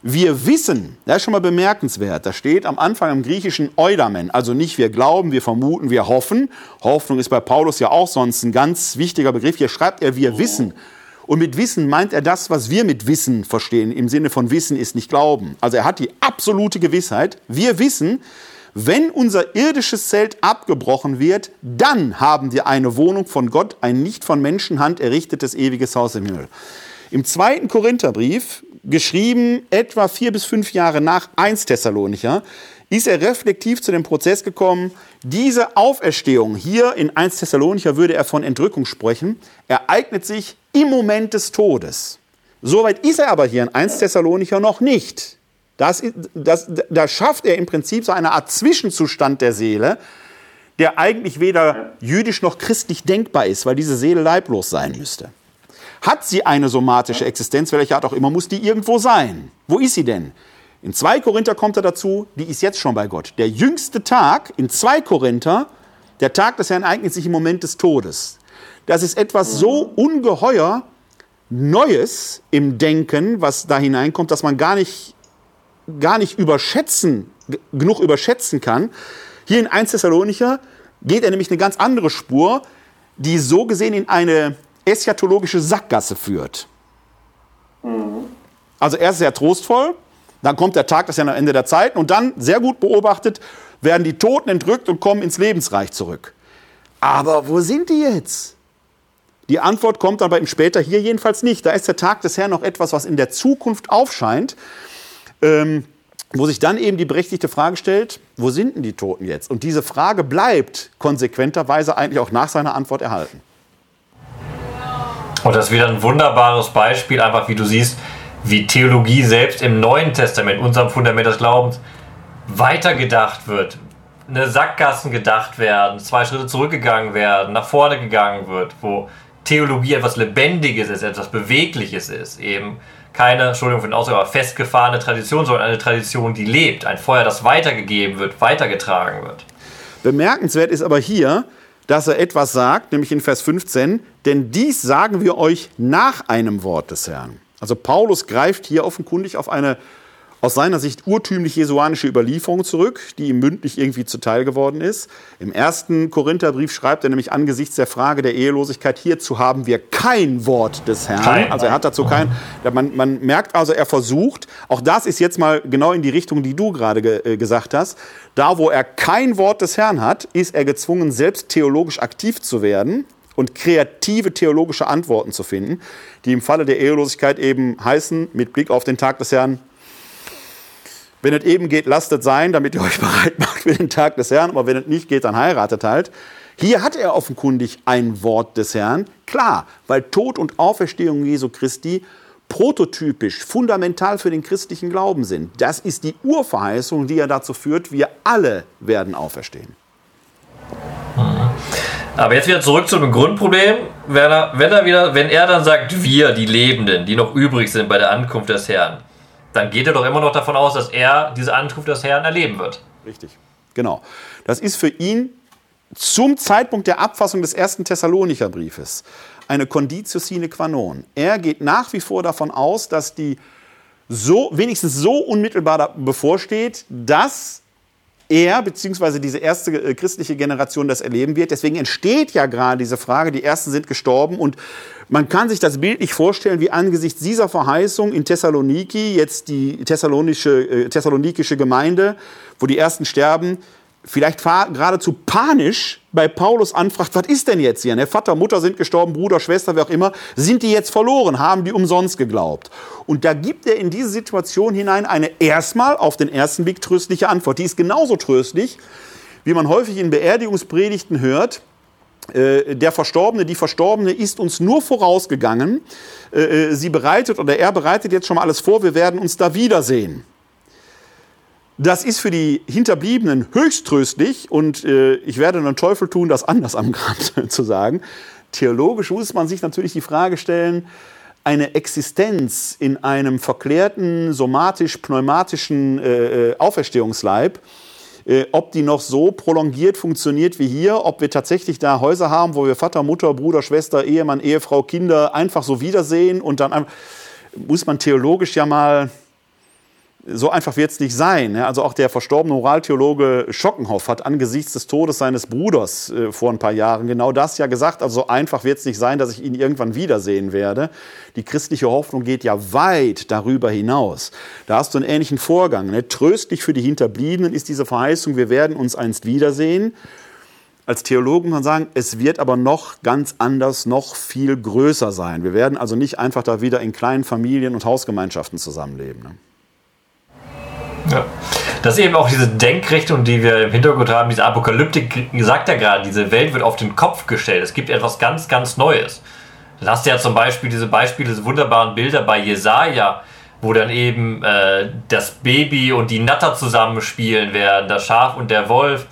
wir wissen, das ist schon mal bemerkenswert, da steht am Anfang im Griechischen Eudamen, also nicht wir glauben, wir vermuten, wir hoffen. Hoffnung ist bei Paulus ja auch sonst ein ganz wichtiger Begriff. Hier schreibt er, wir wissen. Und mit Wissen meint er das, was wir mit Wissen verstehen. Im Sinne von Wissen ist nicht Glauben. Also er hat die absolute Gewissheit. Wir wissen, wenn unser irdisches Zelt abgebrochen wird, dann haben wir eine Wohnung von Gott, ein nicht von Menschenhand errichtetes ewiges Haus im Himmel. Im zweiten Korintherbrief, geschrieben etwa vier bis fünf Jahre nach 1 Thessalonicher, ist er reflektiv zu dem Prozess gekommen, diese Auferstehung, hier in 1 Thessalonicher würde er von Entrückung sprechen, ereignet sich im Moment des Todes. Soweit ist er aber hier in 1 Thessalonicher noch nicht. Das, das, da schafft er im Prinzip so eine Art Zwischenzustand der Seele, der eigentlich weder jüdisch noch christlich denkbar ist, weil diese Seele leiblos sein müsste. Hat sie eine somatische Existenz, welche Art auch immer, muss die irgendwo sein. Wo ist sie denn? In 2 Korinther kommt er dazu, die ist jetzt schon bei Gott. Der jüngste Tag in 2 Korinther, der Tag des Herrn eignet sich im Moment des Todes. Das ist etwas so ungeheuer Neues im Denken, was da hineinkommt, dass man gar nicht, gar nicht überschätzen, genug überschätzen kann. Hier in 1 Thessalonicher geht er nämlich eine ganz andere Spur, die so gesehen in eine eschatologische Sackgasse führt. Mhm. Also erst sehr trostvoll, dann kommt der Tag, das ist ja am Ende der Zeiten, und dann, sehr gut beobachtet, werden die Toten entrückt und kommen ins Lebensreich zurück. Aber wo sind die jetzt? Die Antwort kommt dann bei ihm später, hier jedenfalls nicht. Da ist der Tag des Herrn noch etwas, was in der Zukunft aufscheint, ähm, wo sich dann eben die berechtigte Frage stellt, wo sind denn die Toten jetzt? Und diese Frage bleibt konsequenterweise eigentlich auch nach seiner Antwort erhalten. Und das ist wieder ein wunderbares Beispiel, einfach wie du siehst, wie Theologie selbst im Neuen Testament, unserem Fundament des Glaubens, weitergedacht wird. Eine Sackgassen gedacht werden, zwei Schritte zurückgegangen werden, nach vorne gegangen wird, wo Theologie etwas Lebendiges ist, etwas Bewegliches ist, eben keine, Entschuldigung für den Ausdruck, aber festgefahrene Tradition, sondern eine Tradition, die lebt, ein Feuer, das weitergegeben wird, weitergetragen wird. Bemerkenswert ist aber hier, dass er etwas sagt, nämlich in Vers 15, denn dies sagen wir euch nach einem Wort des Herrn. Also Paulus greift hier offenkundig auf eine aus seiner Sicht urtümlich jesuanische Überlieferung zurück, die ihm mündlich irgendwie zuteil geworden ist. Im ersten Korintherbrief schreibt er nämlich angesichts der Frage der Ehelosigkeit, hierzu haben wir kein Wort des Herrn. Kein. Also er hat dazu kein, man, man merkt also, er versucht, auch das ist jetzt mal genau in die Richtung, die du gerade ge, äh, gesagt hast, da wo er kein Wort des Herrn hat, ist er gezwungen, selbst theologisch aktiv zu werden und kreative theologische Antworten zu finden, die im Falle der Ehelosigkeit eben heißen, mit Blick auf den Tag des Herrn, wenn es eben geht, lasst es sein, damit ihr *laughs* euch bereit macht für den Tag des Herrn, aber wenn es nicht geht, dann heiratet halt. Hier hat er offenkundig ein Wort des Herrn, klar, weil Tod und Auferstehung Jesu Christi prototypisch, fundamental für den christlichen Glauben sind. Das ist die Urverheißung, die ja dazu führt, wir alle werden auferstehen. Aber jetzt wieder zurück zum Grundproblem. Wenn er, wenn er, wieder, wenn er dann sagt, wir, die Lebenden, die noch übrig sind bei der Ankunft des Herrn, dann geht er doch immer noch davon aus, dass er diese Ankunft des Herrn erleben wird. Richtig, genau. Das ist für ihn zum Zeitpunkt der Abfassung des ersten Thessalonicher Briefes eine Conditio sine qua non. Er geht nach wie vor davon aus, dass die so, wenigstens so unmittelbar bevorsteht, dass er bzw. diese erste äh, christliche Generation das erleben wird. Deswegen entsteht ja gerade diese Frage, die ersten sind gestorben und man kann sich das Bild nicht vorstellen, wie angesichts dieser Verheißung in Thessaloniki, jetzt die thessalonische, äh, thessalonikische Gemeinde, wo die ersten sterben, vielleicht geradezu panisch bei Paulus anfragt, was ist denn jetzt hier? Ne? Vater, Mutter sind gestorben, Bruder, Schwester, wer auch immer. Sind die jetzt verloren? Haben die umsonst geglaubt? Und da gibt er in diese Situation hinein eine erstmal auf den ersten Blick tröstliche Antwort. Die ist genauso tröstlich, wie man häufig in Beerdigungspredigten hört. Äh, der Verstorbene, die Verstorbene ist uns nur vorausgegangen. Äh, äh, sie bereitet oder er bereitet jetzt schon mal alles vor. Wir werden uns da wiedersehen. Das ist für die Hinterbliebenen höchst tröstlich und äh, ich werde den Teufel tun, das anders am Grab *laughs* zu sagen. Theologisch muss man sich natürlich die Frage stellen, eine Existenz in einem verklärten somatisch-pneumatischen äh, Auferstehungsleib, äh, ob die noch so prolongiert funktioniert wie hier, ob wir tatsächlich da Häuser haben, wo wir Vater, Mutter, Bruder, Schwester, Ehemann, Ehefrau, Kinder einfach so wiedersehen und dann muss man theologisch ja mal so einfach wird es nicht sein. Also auch der verstorbene Moraltheologe Schockenhoff hat angesichts des Todes seines Bruders äh, vor ein paar Jahren genau das ja gesagt. Also so einfach wird es nicht sein, dass ich ihn irgendwann wiedersehen werde. Die christliche Hoffnung geht ja weit darüber hinaus. Da hast du einen ähnlichen Vorgang. Ne? Tröstlich für die Hinterbliebenen ist diese Verheißung, wir werden uns einst wiedersehen. Als Theologen kann man sagen, es wird aber noch ganz anders, noch viel größer sein. Wir werden also nicht einfach da wieder in kleinen Familien und Hausgemeinschaften zusammenleben. Ne? Ja. Das ist eben auch diese Denkrichtung, die wir im Hintergrund haben, diese Apokalyptik, sagt ja gerade, diese Welt wird auf den Kopf gestellt. Es gibt etwas ganz, ganz Neues. Dann hast du ja zum Beispiel diese Beispiele, diese wunderbaren Bilder bei Jesaja, wo dann eben äh, das Baby und die Natter zusammenspielen werden, das Schaf und der Wolf.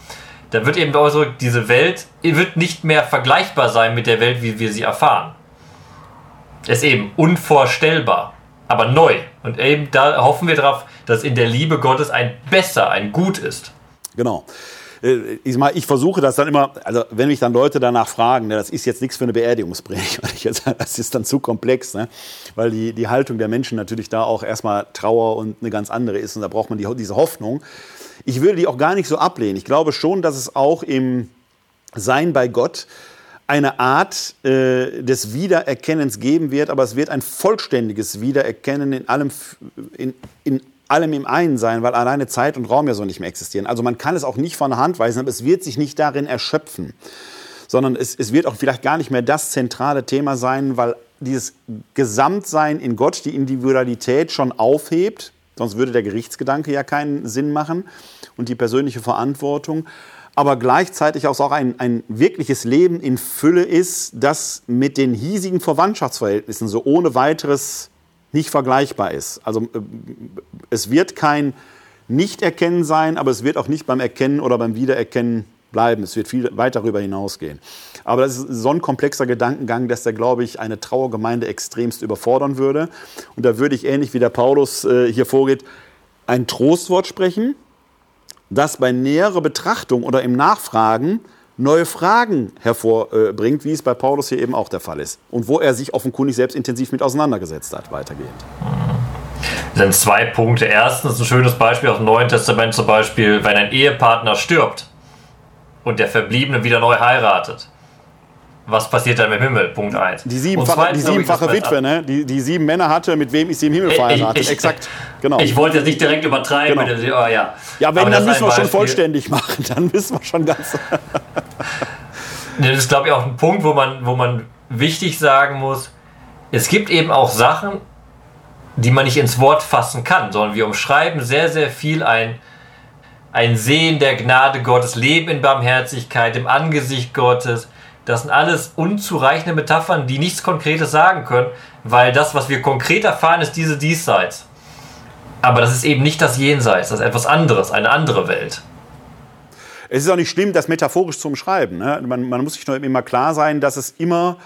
Da wird eben ausgedrückt, diese Welt wird nicht mehr vergleichbar sein mit der Welt, wie wir sie erfahren. Ist eben unvorstellbar, aber neu. Und eben da hoffen wir darauf, dass in der Liebe Gottes ein Besser, ein Gut ist. Genau. Äh, ich, mal, ich versuche das dann immer, also wenn mich dann Leute danach fragen, ne, das ist jetzt nichts für eine Beerdigungspredigt, *laughs* das ist dann zu komplex, ne? weil die, die Haltung der Menschen natürlich da auch erstmal Trauer und eine ganz andere ist und da braucht man die, diese Hoffnung. Ich würde die auch gar nicht so ablehnen. Ich glaube schon, dass es auch im Sein bei Gott eine Art äh, des Wiedererkennens geben wird, aber es wird ein vollständiges Wiedererkennen in allem, in, in allem im einen sein, weil alleine Zeit und Raum ja so nicht mehr existieren. Also man kann es auch nicht von der Hand weisen, aber es wird sich nicht darin erschöpfen, sondern es, es wird auch vielleicht gar nicht mehr das zentrale Thema sein, weil dieses Gesamtsein in Gott die Individualität schon aufhebt, sonst würde der Gerichtsgedanke ja keinen Sinn machen und die persönliche Verantwortung, aber gleichzeitig auch ein, ein wirkliches Leben in Fülle ist, das mit den hiesigen Verwandtschaftsverhältnissen so ohne weiteres nicht vergleichbar ist. Also äh, es wird kein Nicht-Erkennen sein, aber es wird auch nicht beim Erkennen oder beim Wiedererkennen bleiben. Es wird viel weit darüber hinausgehen. Aber das ist so ein komplexer Gedankengang, dass der, glaube ich, eine Trauergemeinde extremst überfordern würde. Und da würde ich ähnlich wie der Paulus äh, hier vorgeht, ein Trostwort sprechen, das bei näherer Betrachtung oder im Nachfragen neue Fragen hervorbringt, wie es bei Paulus hier eben auch der Fall ist. Und wo er sich offenkundig selbst intensiv mit auseinandergesetzt hat, weitergehend. Das sind zwei Punkte. Erstens ein schönes Beispiel aus dem Neuen Testament zum Beispiel, wenn ein Ehepartner stirbt und der Verbliebene wieder neu heiratet was passiert dann im Himmel? Punkt 1. Die siebenfache, die siebenfache Witwe, ne? die, die sieben Männer hatte, mit wem ist sie im Himmel verheiratet? Ich, ich, Exakt, genau. Ich wollte jetzt nicht direkt übertreiben. Genau. Dem, oh, ja. ja, wenn, Aber dann müssen wir schon vollständig machen. Dann müssen wir schon ganz... *laughs* das ist, glaube ich, auch ein Punkt, wo man, wo man wichtig sagen muss, es gibt eben auch Sachen, die man nicht ins Wort fassen kann, sondern wir umschreiben sehr, sehr viel ein, ein Sehen der Gnade Gottes, Leben in Barmherzigkeit, im Angesicht Gottes, das sind alles unzureichende Metaphern, die nichts Konkretes sagen können, weil das, was wir konkret erfahren, ist diese Diesseits. Aber das ist eben nicht das Jenseits, das ist etwas anderes, eine andere Welt. Es ist auch nicht schlimm, das metaphorisch zu umschreiben. Ne? Man, man, muss sich nur immer klar sein, dass es immer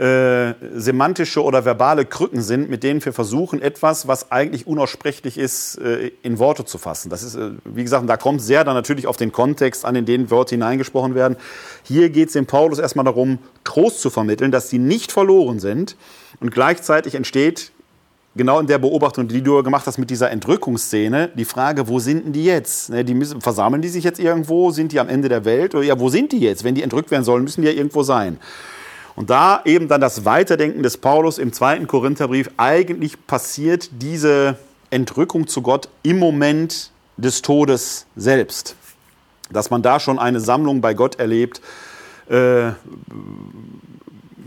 äh, semantische oder verbale Krücken sind, mit denen wir versuchen, etwas, was eigentlich unaussprechlich ist, äh, in Worte zu fassen. Das ist, äh, wie gesagt, da kommt sehr dann natürlich auf den Kontext an, in den Worte hineingesprochen werden. Hier geht es dem Paulus erstmal darum, Trost zu vermitteln, dass sie nicht verloren sind und gleichzeitig entsteht genau in der Beobachtung, die du gemacht hast mit dieser Entrückungsszene, die Frage, wo sind denn die jetzt? Ne, die müssen, versammeln die sich jetzt irgendwo? Sind die am Ende der Welt? Oder ja, wo sind die jetzt? Wenn die entrückt werden sollen, müssen die ja irgendwo sein. Und da eben dann das Weiterdenken des Paulus im zweiten Korintherbrief, eigentlich passiert diese Entrückung zu Gott im Moment des Todes selbst. dass man da schon eine Sammlung bei Gott erlebt. Äh,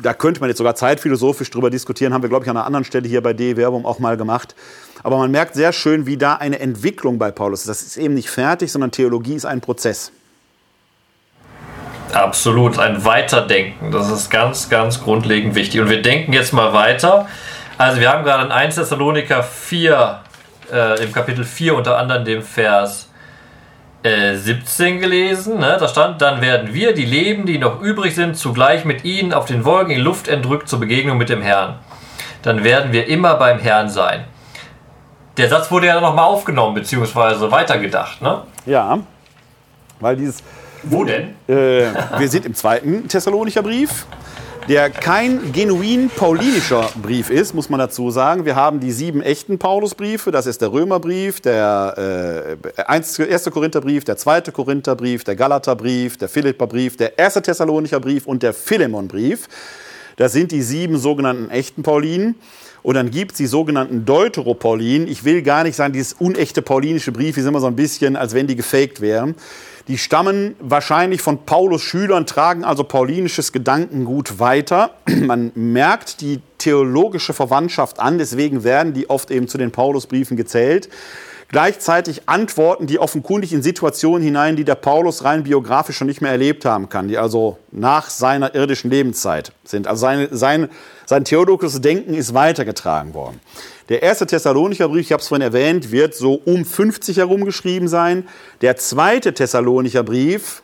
da könnte man jetzt sogar zeitphilosophisch drüber diskutieren, haben wir, glaube ich, an einer anderen Stelle hier bei D-Werbung auch mal gemacht. Aber man merkt sehr schön, wie da eine Entwicklung bei Paulus ist. Das ist eben nicht fertig, sondern Theologie ist ein Prozess. Absolut, ein Weiterdenken. Das ist ganz, ganz grundlegend wichtig. Und wir denken jetzt mal weiter. Also wir haben gerade in 1 Thessaloniker 4, äh, im Kapitel 4 unter anderem dem Vers äh, 17 gelesen. Ne? Da stand, dann werden wir, die Leben, die noch übrig sind, zugleich mit ihnen auf den Wolken in Luft entrückt zur Begegnung mit dem Herrn. Dann werden wir immer beim Herrn sein. Der Satz wurde ja nochmal aufgenommen, beziehungsweise weitergedacht, ne? Ja, weil dieses... Wo denn? Äh, wir sind im zweiten Thessalonicher Brief der kein genuin paulinischer Brief ist, muss man dazu sagen. Wir haben die sieben echten Paulusbriefe, das ist der Römerbrief, der äh, 1. Korintherbrief, der 2. Korintherbrief, der Galaterbrief, der Philipperbrief, der 1. Thessalonicher Brief und der Philemonbrief. Das sind die sieben sogenannten echten Paulinen. Und dann gibt es die sogenannten Deuteropaulinen. Ich will gar nicht sagen, dieses unechte paulinische Brief ist immer so ein bisschen, als wenn die gefaked wären. Die stammen wahrscheinlich von Paulus Schülern, tragen also paulinisches Gedankengut weiter. *clears throat* Man merkt die theologische Verwandtschaft an, deswegen werden die oft eben zu den Paulusbriefen gezählt. Gleichzeitig antworten die offenkundig in Situationen hinein, die der Paulus rein biografisch schon nicht mehr erlebt haben kann, die also nach seiner irdischen Lebenszeit sind. Also seine, sein, sein theologisches Denken ist weitergetragen worden. Der erste Thessalonicher Brief, ich habe es vorhin erwähnt, wird so um 50 herum geschrieben sein. Der zweite Thessalonicher Brief,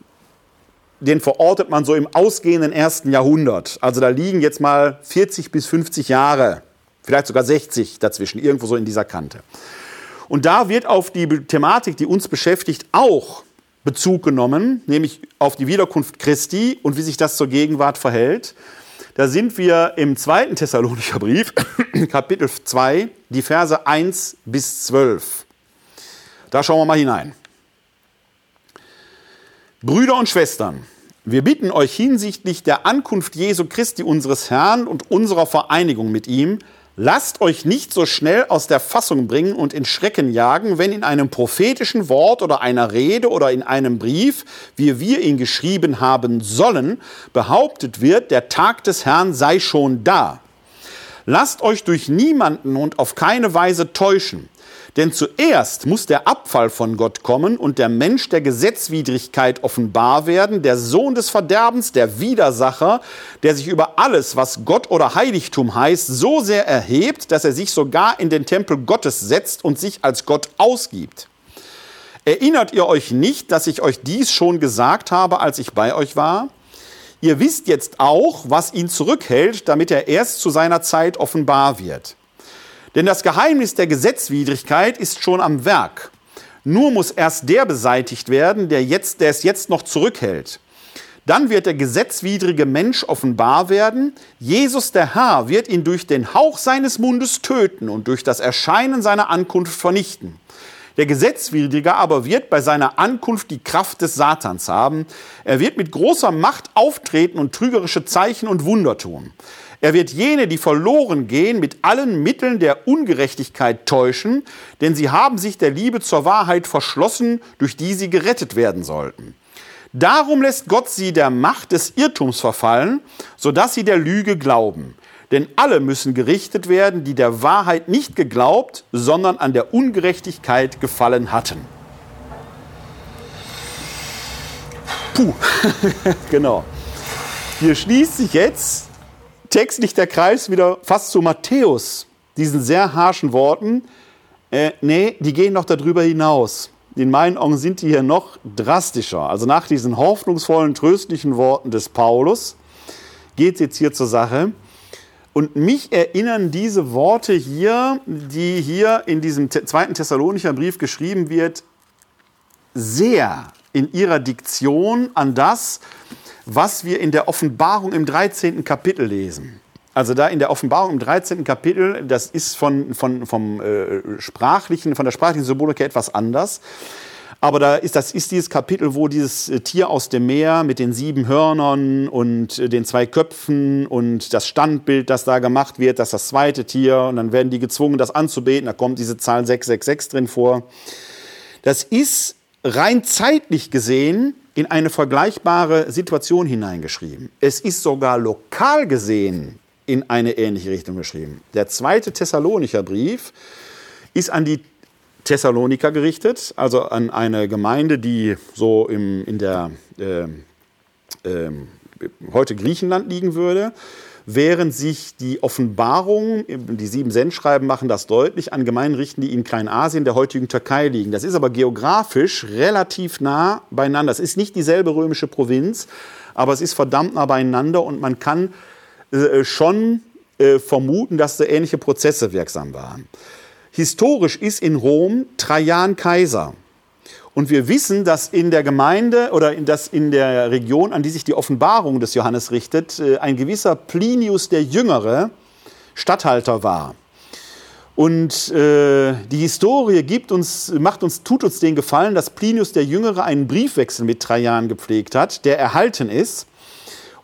den verortet man so im ausgehenden ersten Jahrhundert. Also da liegen jetzt mal 40 bis 50 Jahre, vielleicht sogar 60 dazwischen, irgendwo so in dieser Kante. Und da wird auf die Thematik, die uns beschäftigt, auch Bezug genommen, nämlich auf die Wiederkunft Christi und wie sich das zur Gegenwart verhält. Da sind wir im zweiten Thessalonicher Brief, *coughs* Kapitel 2, die Verse 1 bis 12. Da schauen wir mal hinein. Brüder und Schwestern, wir bitten euch hinsichtlich der Ankunft Jesu Christi unseres Herrn und unserer Vereinigung mit ihm, Lasst euch nicht so schnell aus der Fassung bringen und in Schrecken jagen, wenn in einem prophetischen Wort oder einer Rede oder in einem Brief, wie wir ihn geschrieben haben sollen, behauptet wird, der Tag des Herrn sei schon da. Lasst euch durch niemanden und auf keine Weise täuschen. Denn zuerst muss der Abfall von Gott kommen und der Mensch der Gesetzwidrigkeit offenbar werden, der Sohn des Verderbens, der Widersacher, der sich über alles, was Gott oder Heiligtum heißt, so sehr erhebt, dass er sich sogar in den Tempel Gottes setzt und sich als Gott ausgibt. Erinnert ihr euch nicht, dass ich euch dies schon gesagt habe, als ich bei euch war? Ihr wisst jetzt auch, was ihn zurückhält, damit er erst zu seiner Zeit offenbar wird. Denn das Geheimnis der Gesetzwidrigkeit ist schon am Werk. Nur muss erst der beseitigt werden, der, jetzt, der es jetzt noch zurückhält. Dann wird der gesetzwidrige Mensch offenbar werden. Jesus der Herr wird ihn durch den Hauch seines Mundes töten und durch das Erscheinen seiner Ankunft vernichten. Der Gesetzwidrige aber wird bei seiner Ankunft die Kraft des Satans haben. Er wird mit großer Macht auftreten und trügerische Zeichen und Wunder tun. Er wird jene, die verloren gehen, mit allen Mitteln der Ungerechtigkeit täuschen, denn sie haben sich der Liebe zur Wahrheit verschlossen, durch die sie gerettet werden sollten. Darum lässt Gott sie der Macht des Irrtums verfallen, sodass sie der Lüge glauben. Denn alle müssen gerichtet werden, die der Wahrheit nicht geglaubt, sondern an der Ungerechtigkeit gefallen hatten. Puh, *laughs* genau. Hier schließt sich jetzt textlich der Kreis wieder fast zu Matthäus, diesen sehr harschen Worten. Äh, nee, die gehen noch darüber hinaus. In meinen Augen sind die hier noch drastischer. Also nach diesen hoffnungsvollen, tröstlichen Worten des Paulus geht es jetzt hier zur Sache. Und mich erinnern diese Worte hier, die hier in diesem zweiten Thessalonicher Brief geschrieben wird, sehr in ihrer Diktion an das, was wir in der Offenbarung im 13. Kapitel lesen. Also da in der Offenbarung im 13. Kapitel, das ist von, von, vom äh, sprachlichen, von der sprachlichen Symbolik etwas anders. Aber da ist, das ist dieses Kapitel, wo dieses äh, Tier aus dem Meer mit den sieben Hörnern und äh, den zwei Köpfen und das Standbild, das da gemacht wird, das ist das zweite Tier. Und dann werden die gezwungen, das anzubeten. Da kommt diese Zahl 666 drin vor. Das ist rein zeitlich gesehen in eine vergleichbare Situation hineingeschrieben. Es ist sogar lokal gesehen in eine ähnliche Richtung geschrieben. Der zweite Thessalonicher Brief ist an die Thessaloniker gerichtet, also an eine Gemeinde, die so im, in der äh, äh, heute Griechenland liegen würde während sich die Offenbarungen, die sieben Sendschreiben machen das deutlich, an Gemeinden richten, die in Kleinasien, der heutigen Türkei liegen. Das ist aber geografisch relativ nah beieinander. Es ist nicht dieselbe römische Provinz, aber es ist verdammt nah beieinander und man kann äh, schon äh, vermuten, dass da ähnliche Prozesse wirksam waren. Historisch ist in Rom Trajan Kaiser. Und wir wissen, dass in der Gemeinde oder in, dass in der Region, an die sich die Offenbarung des Johannes richtet, äh, ein gewisser Plinius der Jüngere Statthalter war. Und äh, die Historie gibt uns, macht uns, tut uns den Gefallen, dass Plinius der Jüngere einen Briefwechsel mit Trajan gepflegt hat, der erhalten ist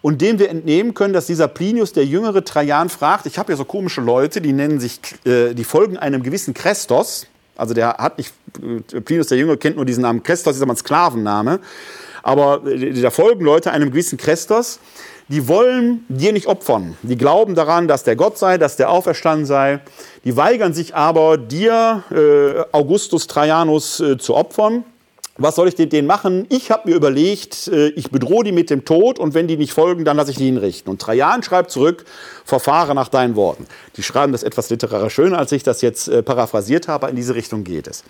und dem wir entnehmen können, dass dieser Plinius der Jüngere Trajan fragt, ich habe ja so komische Leute, die nennen sich, äh, die folgen einem gewissen Christos, also der hat nicht, Plinus der Jüngere kennt nur diesen Namen Krestos, ist aber ein Sklavenname. Aber da folgen Leute einem gewissen Krestos, die wollen dir nicht opfern. Die glauben daran, dass der Gott sei, dass der auferstanden sei. Die weigern sich aber, dir, äh, Augustus Trajanus, äh, zu opfern was soll ich denen machen? Ich habe mir überlegt, äh, ich bedrohe die mit dem Tod und wenn die nicht folgen, dann lasse ich die hinrichten. Und Trajan schreibt zurück, verfahre nach deinen Worten. Die schreiben das etwas literarisch schöner, als ich das jetzt äh, paraphrasiert habe, in diese Richtung geht es.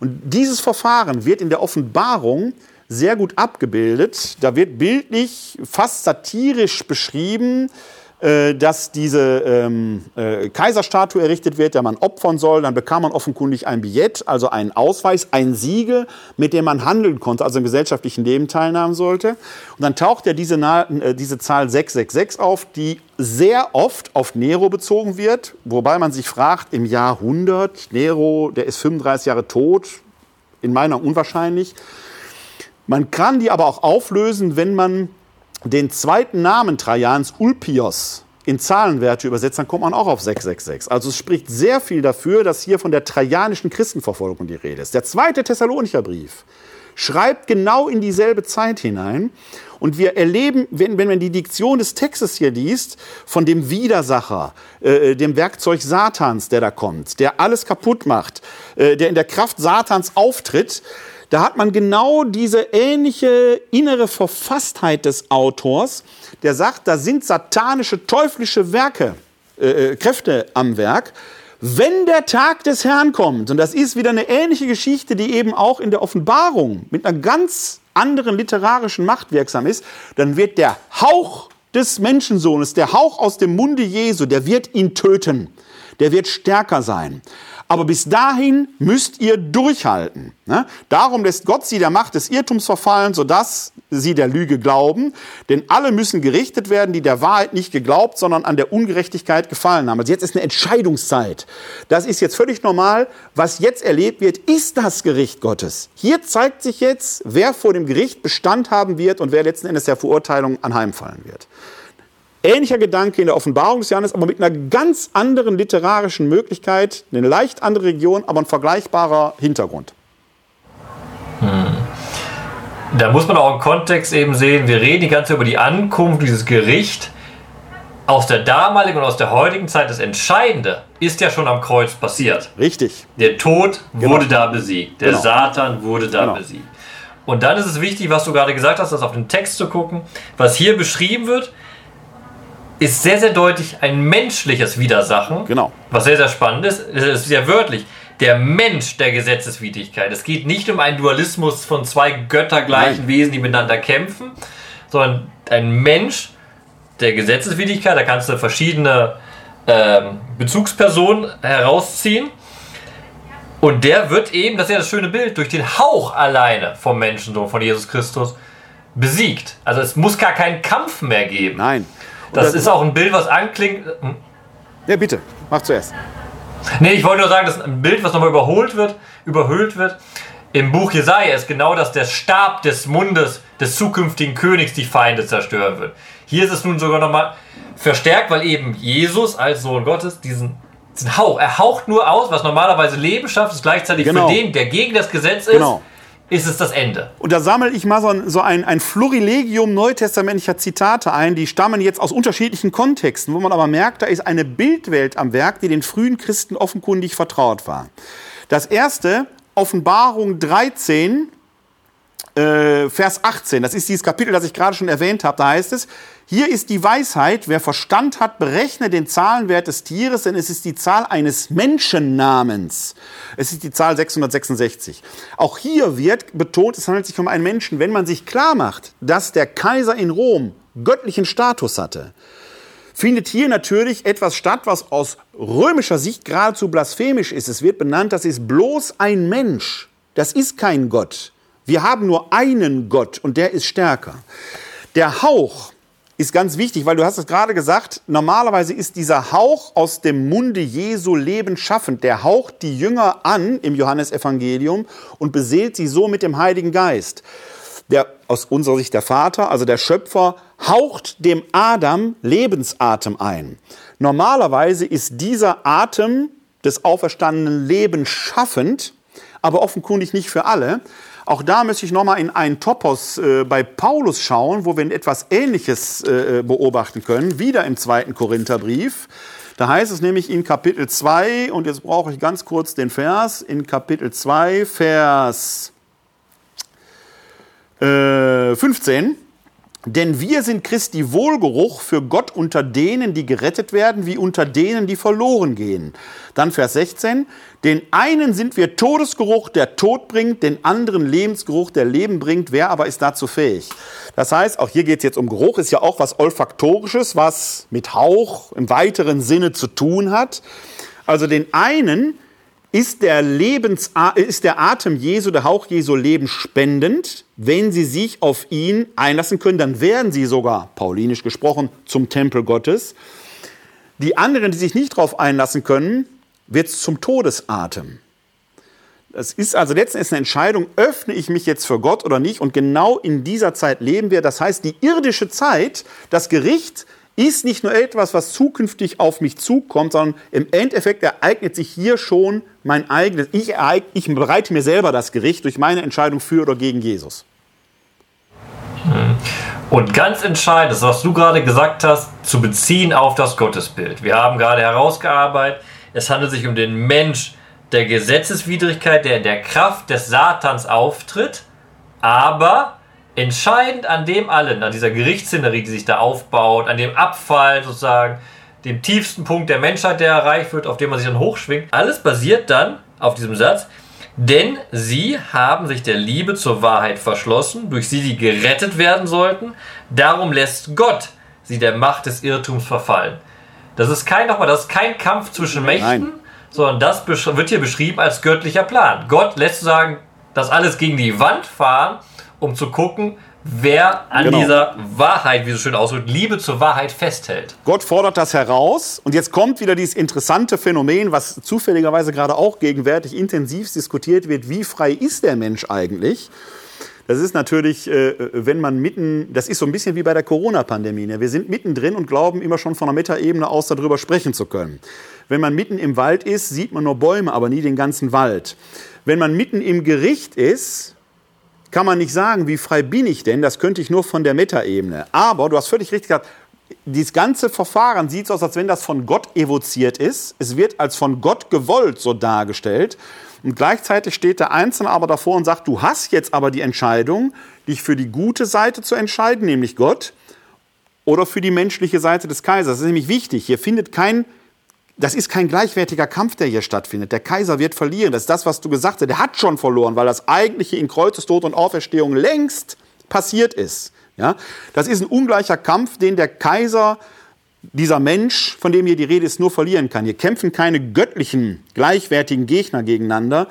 Und dieses Verfahren wird in der Offenbarung sehr gut abgebildet. Da wird bildlich, fast satirisch beschrieben, dass diese ähm, äh, Kaiserstatue errichtet wird, der man opfern soll. Dann bekam man offenkundig ein Billett, also einen Ausweis, ein Siegel, mit dem man handeln konnte, also im gesellschaftlichen Leben teilnehmen sollte. Und dann taucht ja diese, äh, diese Zahl 666 auf, die sehr oft auf Nero bezogen wird, wobei man sich fragt, im Jahr 100, Nero, der ist 35 Jahre tot, in meiner unwahrscheinlich. Man kann die aber auch auflösen, wenn man den zweiten Namen Trajans, Ulpios, in Zahlenwerte übersetzt, dann kommt man auch auf 666. Also es spricht sehr viel dafür, dass hier von der trajanischen Christenverfolgung die Rede ist. Der zweite Thessalonicher Brief schreibt genau in dieselbe Zeit hinein. Und wir erleben, wenn, wenn man die Diktion des Textes hier liest, von dem Widersacher, äh, dem Werkzeug Satans, der da kommt, der alles kaputt macht, äh, der in der Kraft Satans auftritt, da hat man genau diese ähnliche innere Verfasstheit des Autors, der sagt, da sind satanische, teuflische Werke, äh, äh, Kräfte am Werk. Wenn der Tag des Herrn kommt, und das ist wieder eine ähnliche Geschichte, die eben auch in der Offenbarung mit einer ganz anderen literarischen Macht wirksam ist, dann wird der Hauch des Menschensohnes, der Hauch aus dem Munde Jesu, der wird ihn töten. Der wird stärker sein. Aber bis dahin müsst ihr durchhalten. Ne? Darum lässt Gott sie der Macht des Irrtums verfallen, sodass sie der Lüge glauben. Denn alle müssen gerichtet werden, die der Wahrheit nicht geglaubt, sondern an der Ungerechtigkeit gefallen haben. Also jetzt ist eine Entscheidungszeit. Das ist jetzt völlig normal. Was jetzt erlebt wird, ist das Gericht Gottes. Hier zeigt sich jetzt, wer vor dem Gericht Bestand haben wird und wer letzten Endes der Verurteilung anheimfallen wird. Ähnlicher Gedanke in der Offenbarung des Johannes, aber mit einer ganz anderen literarischen Möglichkeit, eine leicht andere Region, aber ein vergleichbarer Hintergrund. Hm. Da muss man auch im Kontext eben sehen, wir reden die ganze Zeit über die Ankunft, dieses Gericht. Aus der damaligen und aus der heutigen Zeit, das Entscheidende ist ja schon am Kreuz passiert. Richtig. Der Tod genau. wurde da besiegt. Der genau. Satan wurde da genau. besiegt. Und dann ist es wichtig, was du gerade gesagt hast, das auf den Text zu gucken. Was hier beschrieben wird, ist sehr, sehr deutlich ein menschliches Widersachen. Genau. Was sehr, sehr spannend ist. Es ist sehr wörtlich. Der Mensch der Gesetzeswidrigkeit. Es geht nicht um einen Dualismus von zwei göttergleichen Nein. Wesen, die miteinander kämpfen, sondern ein Mensch der Gesetzeswidrigkeit. Da kannst du verschiedene ähm, Bezugspersonen herausziehen. Und der wird eben, das ist ja das schöne Bild, durch den Hauch alleine vom Menschensohn, von Jesus Christus, besiegt. Also es muss gar keinen Kampf mehr geben. Nein. Das ist auch ein Bild, was anklingt. Hm? Ja, bitte, mach zuerst. Nee, ich wollte nur sagen, das ist ein Bild, was nochmal überholt wird, überhöht wird. Im Buch Jesaja ist genau das, der Stab des Mundes des zukünftigen Königs die Feinde zerstören wird. Hier ist es nun sogar nochmal verstärkt, weil eben Jesus als Sohn Gottes diesen, diesen Hauch, er haucht nur aus, was normalerweise Leben schafft, ist gleichzeitig genau. für den, der gegen das Gesetz ist, genau. Ist es das Ende. Und da sammle ich mal so ein, so ein, ein Florilegium neutestamentlicher Zitate ein, die stammen jetzt aus unterschiedlichen Kontexten, wo man aber merkt, da ist eine Bildwelt am Werk, die den frühen Christen offenkundig vertraut war. Das erste, Offenbarung 13, äh, Vers 18, das ist dieses Kapitel, das ich gerade schon erwähnt habe, da heißt es, hier ist die Weisheit, wer Verstand hat, berechne den Zahlenwert des Tieres, denn es ist die Zahl eines Menschennamens. Es ist die Zahl 666. Auch hier wird betont, es handelt sich um einen Menschen. Wenn man sich klar macht, dass der Kaiser in Rom göttlichen Status hatte, findet hier natürlich etwas statt, was aus römischer Sicht geradezu blasphemisch ist. Es wird benannt, das ist bloß ein Mensch. Das ist kein Gott. Wir haben nur einen Gott und der ist stärker. Der Hauch, ist ganz wichtig, weil du hast es gerade gesagt, normalerweise ist dieser Hauch aus dem Munde Jesu Leben schaffend. Der haucht die Jünger an im Johannesevangelium und beseelt sie so mit dem Heiligen Geist. Der, aus unserer Sicht der Vater, also der Schöpfer, haucht dem Adam Lebensatem ein. Normalerweise ist dieser Atem des auferstandenen Lebens schaffend, aber offenkundig nicht für alle. Auch da möchte ich nochmal in einen Topos äh, bei Paulus schauen, wo wir etwas Ähnliches äh, beobachten können, wieder im zweiten Korintherbrief. Da heißt es nämlich in Kapitel 2, und jetzt brauche ich ganz kurz den Vers, in Kapitel 2, Vers äh, 15. Denn wir sind Christi Wohlgeruch für Gott unter denen, die gerettet werden, wie unter denen, die verloren gehen. Dann Vers 16. Den einen sind wir Todesgeruch, der Tod bringt, den anderen Lebensgeruch, der Leben bringt. Wer aber ist dazu fähig? Das heißt, auch hier geht es jetzt um Geruch, ist ja auch was Olfaktorisches, was mit Hauch im weiteren Sinne zu tun hat. Also den einen ist der, Lebens, ist der Atem Jesu, der Hauch Jesu lebensspendend. Wenn sie sich auf ihn einlassen können, dann werden sie sogar, paulinisch gesprochen, zum Tempel Gottes. Die anderen, die sich nicht darauf einlassen können, wird es zum Todesatem. Das ist also letztendlich eine Entscheidung, öffne ich mich jetzt für Gott oder nicht. Und genau in dieser Zeit leben wir. Das heißt, die irdische Zeit, das Gericht, ist nicht nur etwas, was zukünftig auf mich zukommt, sondern im Endeffekt ereignet sich hier schon mein eigenes. Ich, ich bereite mir selber das Gericht durch meine Entscheidung für oder gegen Jesus. Hm. Und ganz entscheidend ist, was du gerade gesagt hast, zu beziehen auf das Gottesbild. Wir haben gerade herausgearbeitet, es handelt sich um den Mensch der Gesetzeswidrigkeit, der in der Kraft des Satans auftritt, aber entscheidend an dem allen, an dieser Gerichtsszenerie, die sich da aufbaut, an dem Abfall sozusagen, dem tiefsten Punkt der Menschheit, der erreicht wird, auf dem man sich dann hochschwingt, alles basiert dann auf diesem Satz, denn sie haben sich der Liebe zur Wahrheit verschlossen, durch sie sie gerettet werden sollten, darum lässt Gott sie der Macht des Irrtums verfallen. Das ist kein, nochmal, das ist kein Kampf zwischen Mächten, Nein. sondern das wird hier beschrieben als göttlicher Plan. Gott lässt sagen, das alles gegen die Wand fahren um zu gucken, wer an genau. dieser Wahrheit, wie so schön ausdrückt, Liebe zur Wahrheit festhält. Gott fordert das heraus und jetzt kommt wieder dieses interessante Phänomen, was zufälligerweise gerade auch gegenwärtig intensiv diskutiert wird, wie frei ist der Mensch eigentlich? Das ist natürlich, äh, wenn man mitten, das ist so ein bisschen wie bei der Corona-Pandemie. Ne? Wir sind mittendrin und glauben immer schon von der Metaebene aus darüber sprechen zu können. Wenn man mitten im Wald ist, sieht man nur Bäume, aber nie den ganzen Wald. Wenn man mitten im Gericht ist, kann man nicht sagen, wie frei bin ich denn? Das könnte ich nur von der Metaebene. Aber du hast völlig richtig gesagt, dieses ganze Verfahren sieht so aus, als wenn das von Gott evoziert ist. Es wird als von Gott gewollt so dargestellt. Und gleichzeitig steht der Einzelne aber davor und sagt, du hast jetzt aber die Entscheidung, dich für die gute Seite zu entscheiden, nämlich Gott, oder für die menschliche Seite des Kaisers. Das ist nämlich wichtig. Hier findet kein das ist kein gleichwertiger Kampf, der hier stattfindet. Der Kaiser wird verlieren. Das ist das, was du gesagt hast. Der hat schon verloren, weil das eigentliche in Kreuzestod und Auferstehung längst passiert ist. Ja? Das ist ein ungleicher Kampf, den der Kaiser, dieser Mensch, von dem hier die Rede ist, nur verlieren kann. Hier kämpfen keine göttlichen, gleichwertigen Gegner gegeneinander,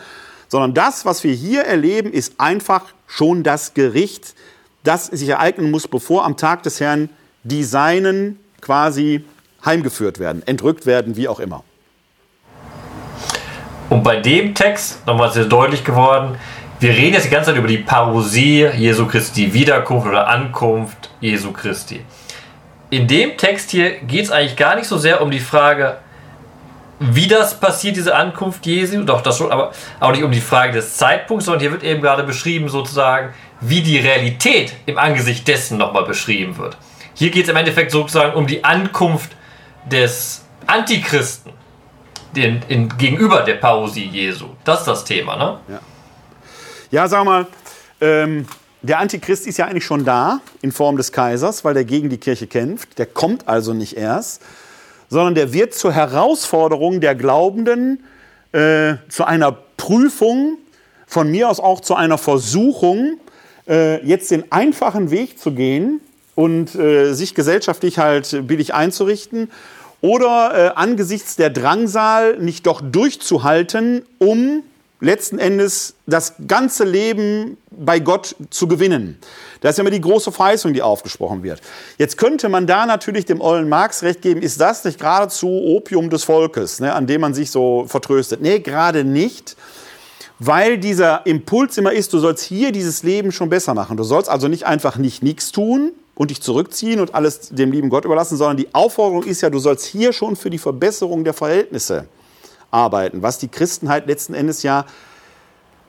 sondern das, was wir hier erleben, ist einfach schon das Gericht, das sich ereignen muss, bevor am Tag des Herrn die Seinen quasi heimgeführt werden, entrückt werden, wie auch immer. Und bei dem Text, nochmal sehr deutlich geworden, wir reden jetzt die ganze Zeit über die Parousie Jesu Christi, Wiederkunft oder Ankunft Jesu Christi. In dem Text hier geht es eigentlich gar nicht so sehr um die Frage, wie das passiert, diese Ankunft Jesu, doch das schon, aber auch nicht um die Frage des Zeitpunkts, sondern hier wird eben gerade beschrieben, sozusagen, wie die Realität im Angesicht dessen nochmal beschrieben wird. Hier geht es im Endeffekt sozusagen um die Ankunft des Antichristen den, in, gegenüber der Parousie Jesu. Das ist das Thema, ne? Ja, ja sag mal, ähm, der Antichrist ist ja eigentlich schon da in Form des Kaisers, weil der gegen die Kirche kämpft. Der kommt also nicht erst, sondern der wird zur Herausforderung der Glaubenden, äh, zu einer Prüfung, von mir aus auch zu einer Versuchung, äh, jetzt den einfachen Weg zu gehen und äh, sich gesellschaftlich halt billig einzurichten oder äh, angesichts der Drangsal nicht doch durchzuhalten, um letzten Endes das ganze Leben bei Gott zu gewinnen. Das ist ja immer die große Verheißung, die aufgesprochen wird. Jetzt könnte man da natürlich dem ollen Marx recht geben, ist das nicht geradezu Opium des Volkes, ne, an dem man sich so vertröstet? Nee, gerade nicht, weil dieser Impuls immer ist, du sollst hier dieses Leben schon besser machen. Du sollst also nicht einfach nicht nichts tun, und dich zurückziehen und alles dem lieben Gott überlassen, sondern die Aufforderung ist ja, du sollst hier schon für die Verbesserung der Verhältnisse arbeiten, was die Christenheit letzten Endes ja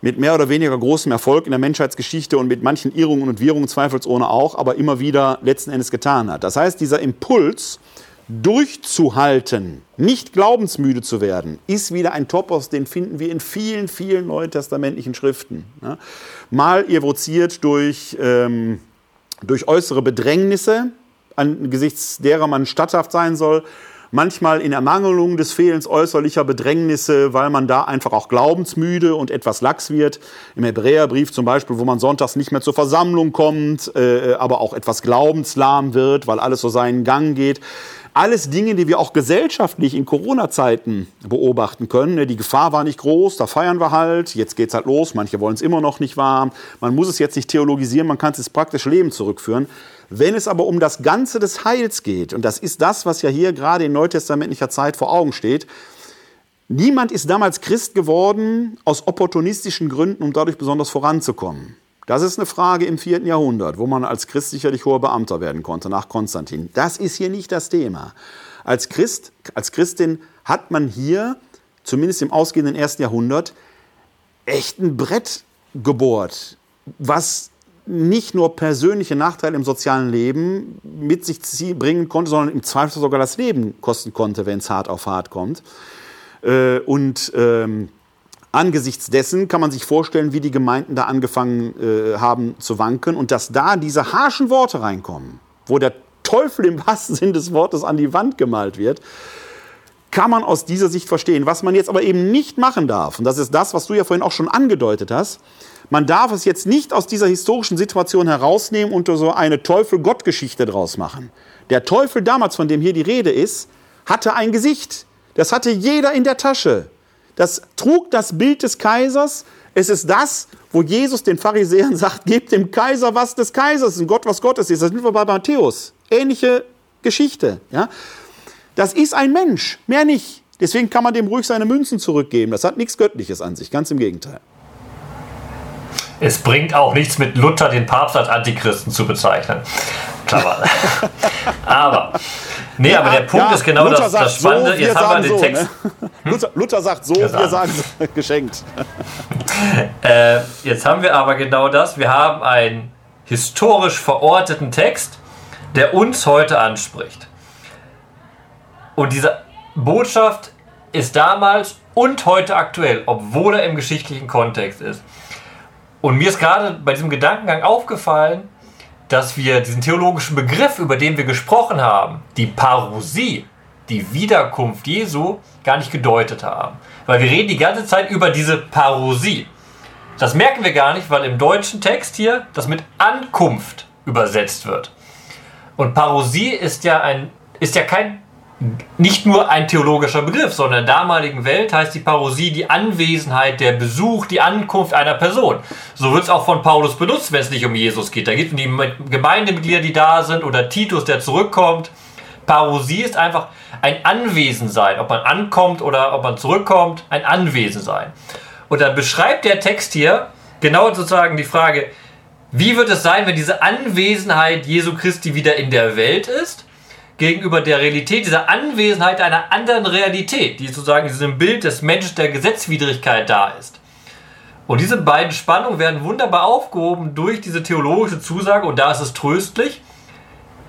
mit mehr oder weniger großem Erfolg in der Menschheitsgeschichte und mit manchen Irrungen und Wirrungen zweifelsohne auch, aber immer wieder letzten Endes getan hat. Das heißt, dieser Impuls, durchzuhalten, nicht glaubensmüde zu werden, ist wieder ein Topos, den finden wir in vielen, vielen neutestamentlichen Schriften. Mal evoziert durch ähm, durch äußere Bedrängnisse, angesichts derer man statthaft sein soll, manchmal in Ermangelung des Fehlens äußerlicher Bedrängnisse, weil man da einfach auch glaubensmüde und etwas lax wird. Im Hebräerbrief zum Beispiel, wo man sonntags nicht mehr zur Versammlung kommt, äh, aber auch etwas glaubenslahm wird, weil alles so seinen Gang geht. Alles Dinge, die wir auch gesellschaftlich in Corona-Zeiten beobachten können. Ne, die Gefahr war nicht groß, da feiern wir halt, jetzt geht's halt los, manche wollen es immer noch nicht warm. Man muss es jetzt nicht theologisieren, man kann es ins praktische Leben zurückführen. Wenn es aber um das Ganze des Heils geht, und das ist das, was ja hier gerade in neutestamentlicher Zeit vor Augen steht, niemand ist damals Christ geworden aus opportunistischen Gründen, um dadurch besonders voranzukommen. Das ist eine Frage im vierten Jahrhundert, wo man als Christ sicherlich hoher Beamter werden konnte, nach Konstantin. Das ist hier nicht das Thema. Als Christ, als Christin hat man hier, zumindest im ausgehenden ersten Jahrhundert, echt ein Brett gebohrt, was nicht nur persönliche Nachteile im sozialen Leben mit sich bringen konnte, sondern im Zweifel sogar das Leben kosten konnte, wenn es hart auf hart kommt. Äh, und ähm, Angesichts dessen kann man sich vorstellen, wie die Gemeinden da angefangen äh, haben zu wanken und dass da diese harschen Worte reinkommen, wo der Teufel im wahrsten Sinn des Wortes an die Wand gemalt wird, kann man aus dieser Sicht verstehen. Was man jetzt aber eben nicht machen darf, und das ist das, was du ja vorhin auch schon angedeutet hast, man darf es jetzt nicht aus dieser historischen Situation herausnehmen und so eine Teufel-Gott-Geschichte draus machen. Der Teufel damals, von dem hier die Rede ist, hatte ein Gesicht. Das hatte jeder in der Tasche. Das trug das Bild des Kaisers. Es ist das, wo Jesus den Pharisäern sagt, gebt dem Kaiser was des Kaisers und Gott was Gottes ist. Das sind wir bei Matthäus. Ähnliche Geschichte. Ja? Das ist ein Mensch, mehr nicht. Deswegen kann man dem ruhig seine Münzen zurückgeben. Das hat nichts Göttliches an sich, ganz im Gegenteil. Es bringt auch nichts mit Luther den Papst als Antichristen zu bezeichnen. Klar. *laughs* aber Nee, aber der Punkt ja, ist genau Luther das, das Spannende. So, Jetzt haben wir den so, Text. Ne? *laughs* Luther, Luther, sagt so, wir, wir sagen so, *laughs* geschenkt. äh, jetzt haben wir aber genau das. Wir haben einen historisch verorteten Text, der uns heute anspricht. Und diese Botschaft ist damals und heute aktuell, obwohl er im geschichtlichen Kontext ist. Und mir ist gerade bei diesem Gedankengang aufgefallen, dass wir diesen theologischen Begriff, über den wir gesprochen haben, die Parousie, die Wiederkunft Jesu, gar nicht gedeutet haben. Weil wir reden die ganze Zeit über diese Parousie. Das merken wir gar nicht, weil im deutschen Text hier das mit Ankunft übersetzt wird. Und Parousie ist ja, ein, ist ja kein nicht nur ein theologischer Begriff, sondern in der damaligen Welt heißt die Parousie die Anwesenheit, der Besuch, die Ankunft einer Person. So wird es auch von Paulus benutzt, wenn es nicht um Jesus geht. Da geht es die Gemeindemitglieder, die da sind, oder Titus, der zurückkommt. Parousie ist einfach ein Anwesensein, ob man ankommt oder ob man zurückkommt, ein Anwesensein. Und dann beschreibt der Text hier genau sozusagen die Frage, wie wird es sein, wenn diese Anwesenheit Jesu Christi wieder in der Welt ist? Gegenüber der Realität, dieser Anwesenheit einer anderen Realität, die sozusagen in diesem Bild des Menschen der Gesetzwidrigkeit da ist. Und diese beiden Spannungen werden wunderbar aufgehoben durch diese theologische Zusage, und da ist es tröstlich.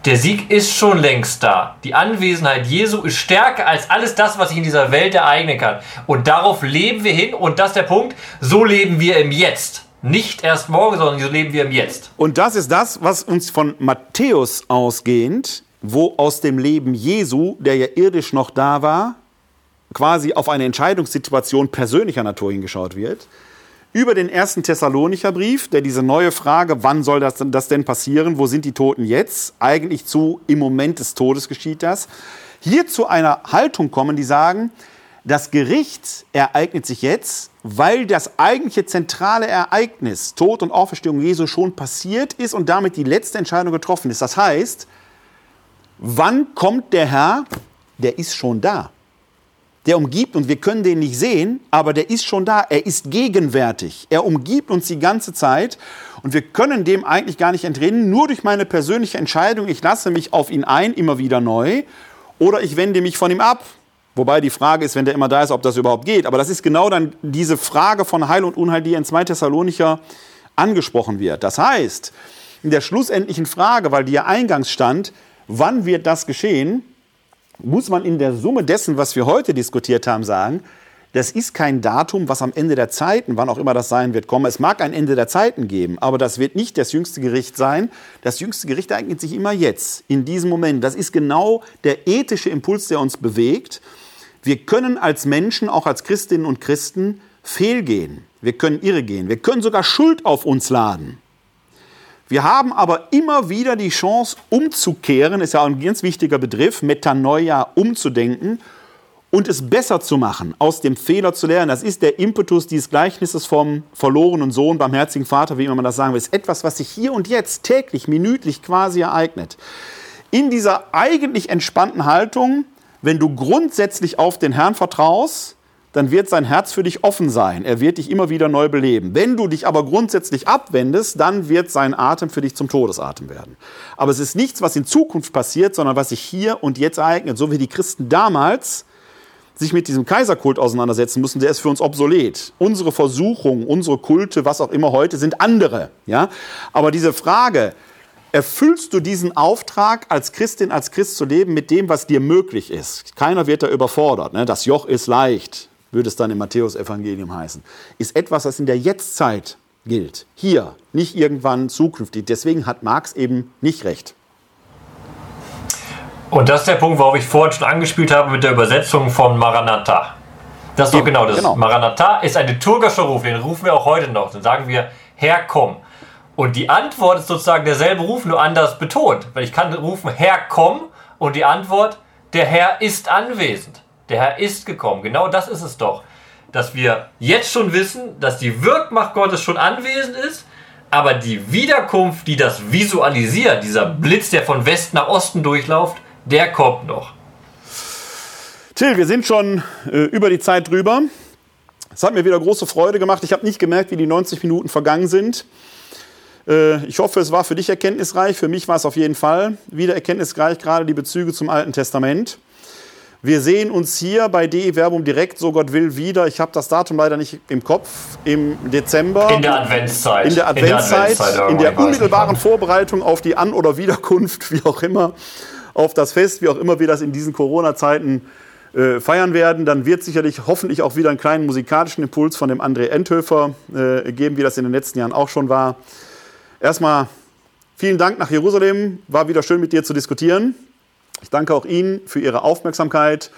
Der Sieg ist schon längst da. Die Anwesenheit Jesu ist stärker als alles das, was sich in dieser Welt ereignen kann. Und darauf leben wir hin. Und das ist der Punkt. So leben wir im Jetzt. Nicht erst morgen, sondern so leben wir im Jetzt. Und das ist das, was uns von Matthäus ausgehend, wo aus dem Leben Jesu, der ja irdisch noch da war, quasi auf eine Entscheidungssituation persönlicher Natur hingeschaut wird über den ersten Thessalonicher Brief, der diese neue Frage, wann soll das, das denn passieren, wo sind die Toten jetzt, eigentlich zu im Moment des Todes geschieht das, hier zu einer Haltung kommen, die sagen, das Gericht ereignet sich jetzt, weil das eigentliche zentrale Ereignis, Tod und Auferstehung Jesu, schon passiert ist und damit die letzte Entscheidung getroffen ist. Das heißt, wann kommt der Herr? Der ist schon da der umgibt uns. Wir können den nicht sehen, aber der ist schon da. Er ist gegenwärtig. Er umgibt uns die ganze Zeit und wir können dem eigentlich gar nicht entrinnen, nur durch meine persönliche Entscheidung. Ich lasse mich auf ihn ein, immer wieder neu, oder ich wende mich von ihm ab. Wobei die Frage ist, wenn der immer da ist, ob das überhaupt geht. Aber das ist genau dann diese Frage von Heil und Unheil, die in 2 Thessalonicher angesprochen wird. Das heißt, in der schlussendlichen Frage, weil die ja eingangs stand, wann wird das geschehen, muss man in der Summe dessen, was wir heute diskutiert haben, sagen, das ist kein Datum, was am Ende der Zeiten, wann auch immer das sein wird, kommen. Es mag ein Ende der Zeiten geben, aber das wird nicht das jüngste Gericht sein. Das jüngste Gericht ereignet sich immer jetzt, in diesem Moment. Das ist genau der ethische Impuls, der uns bewegt. Wir können als Menschen, auch als Christinnen und Christen, fehlgehen. Wir können irregehen. Wir können sogar Schuld auf uns laden. Wir haben aber immer wieder die Chance, umzukehren, ist ja ein ganz wichtiger Begriff, Metanoia, umzudenken und es besser zu machen, aus dem Fehler zu lernen. Das ist der Impetus dieses Gleichnisses vom verlorenen Sohn, barmherzigen Vater, wie immer man das sagen will. Ist etwas, was sich hier und jetzt täglich, minütlich quasi ereignet. In dieser eigentlich entspannten Haltung, wenn du grundsätzlich auf den Herrn vertraust, dann wird sein Herz für dich offen sein. Er wird dich immer wieder neu beleben. Wenn du dich aber grundsätzlich abwendest, dann wird sein Atem für dich zum Todesatem werden. Aber es ist nichts, was in Zukunft passiert, sondern was sich hier und jetzt ereignet. So wie die Christen damals sich mit diesem Kaiserkult auseinandersetzen müssen, der ist für uns obsolet. Unsere Versuchungen, unsere Kulte, was auch immer heute, sind andere. Ja? Aber diese Frage, erfüllst du diesen Auftrag, als Christin, als Christ zu leben mit dem, was dir möglich ist? Keiner wird da überfordert. Ne? Das Joch ist leicht würde es dann im Matthäusevangelium heißen, ist etwas, das in der Jetztzeit gilt. Hier, nicht irgendwann zukünftig. Deswegen hat Marx eben nicht recht. Und das ist der Punkt, worauf ich vorhin schon angespielt habe mit der Übersetzung von Maranatha. Das ist doch genau das. Genau. Maranatha ist ein liturgischer Ruf, den rufen wir auch heute noch. Dann sagen wir, Herr, komm. Und die Antwort ist sozusagen derselbe Ruf, nur anders betont. Weil ich kann rufen, Herr, komm. Und die Antwort, der Herr ist anwesend. Der Herr ist gekommen. Genau das ist es doch. Dass wir jetzt schon wissen, dass die Wirkmacht Gottes schon anwesend ist, aber die Wiederkunft, die das visualisiert, dieser Blitz, der von Westen nach Osten durchläuft, der kommt noch. Till, wir sind schon äh, über die Zeit drüber. Es hat mir wieder große Freude gemacht. Ich habe nicht gemerkt, wie die 90 Minuten vergangen sind. Äh, ich hoffe, es war für dich erkenntnisreich. Für mich war es auf jeden Fall wieder erkenntnisreich, gerade die Bezüge zum Alten Testament. Wir sehen uns hier bei DE Werbung direkt, so Gott will, wieder. Ich habe das Datum leider nicht im Kopf. Im Dezember. In der Adventszeit. In der Adventszeit. In der, Adventszeit, in der unmittelbaren Vorbereitung auf die An- oder Wiederkunft, wie auch immer, auf das Fest, wie auch immer wir das in diesen Corona-Zeiten äh, feiern werden. Dann wird sicherlich hoffentlich auch wieder einen kleinen musikalischen Impuls von dem André Enthöfer äh, geben, wie das in den letzten Jahren auch schon war. Erstmal vielen Dank nach Jerusalem. War wieder schön mit dir zu diskutieren. Ich danke auch Ihnen für Ihre Aufmerksamkeit.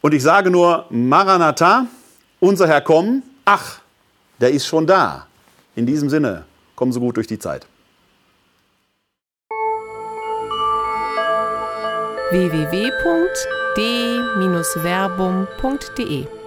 Und ich sage nur, Maranatha, unser Herr kommen. Ach, der ist schon da. In diesem Sinne, kommen Sie gut durch die Zeit. www.d-verbum.de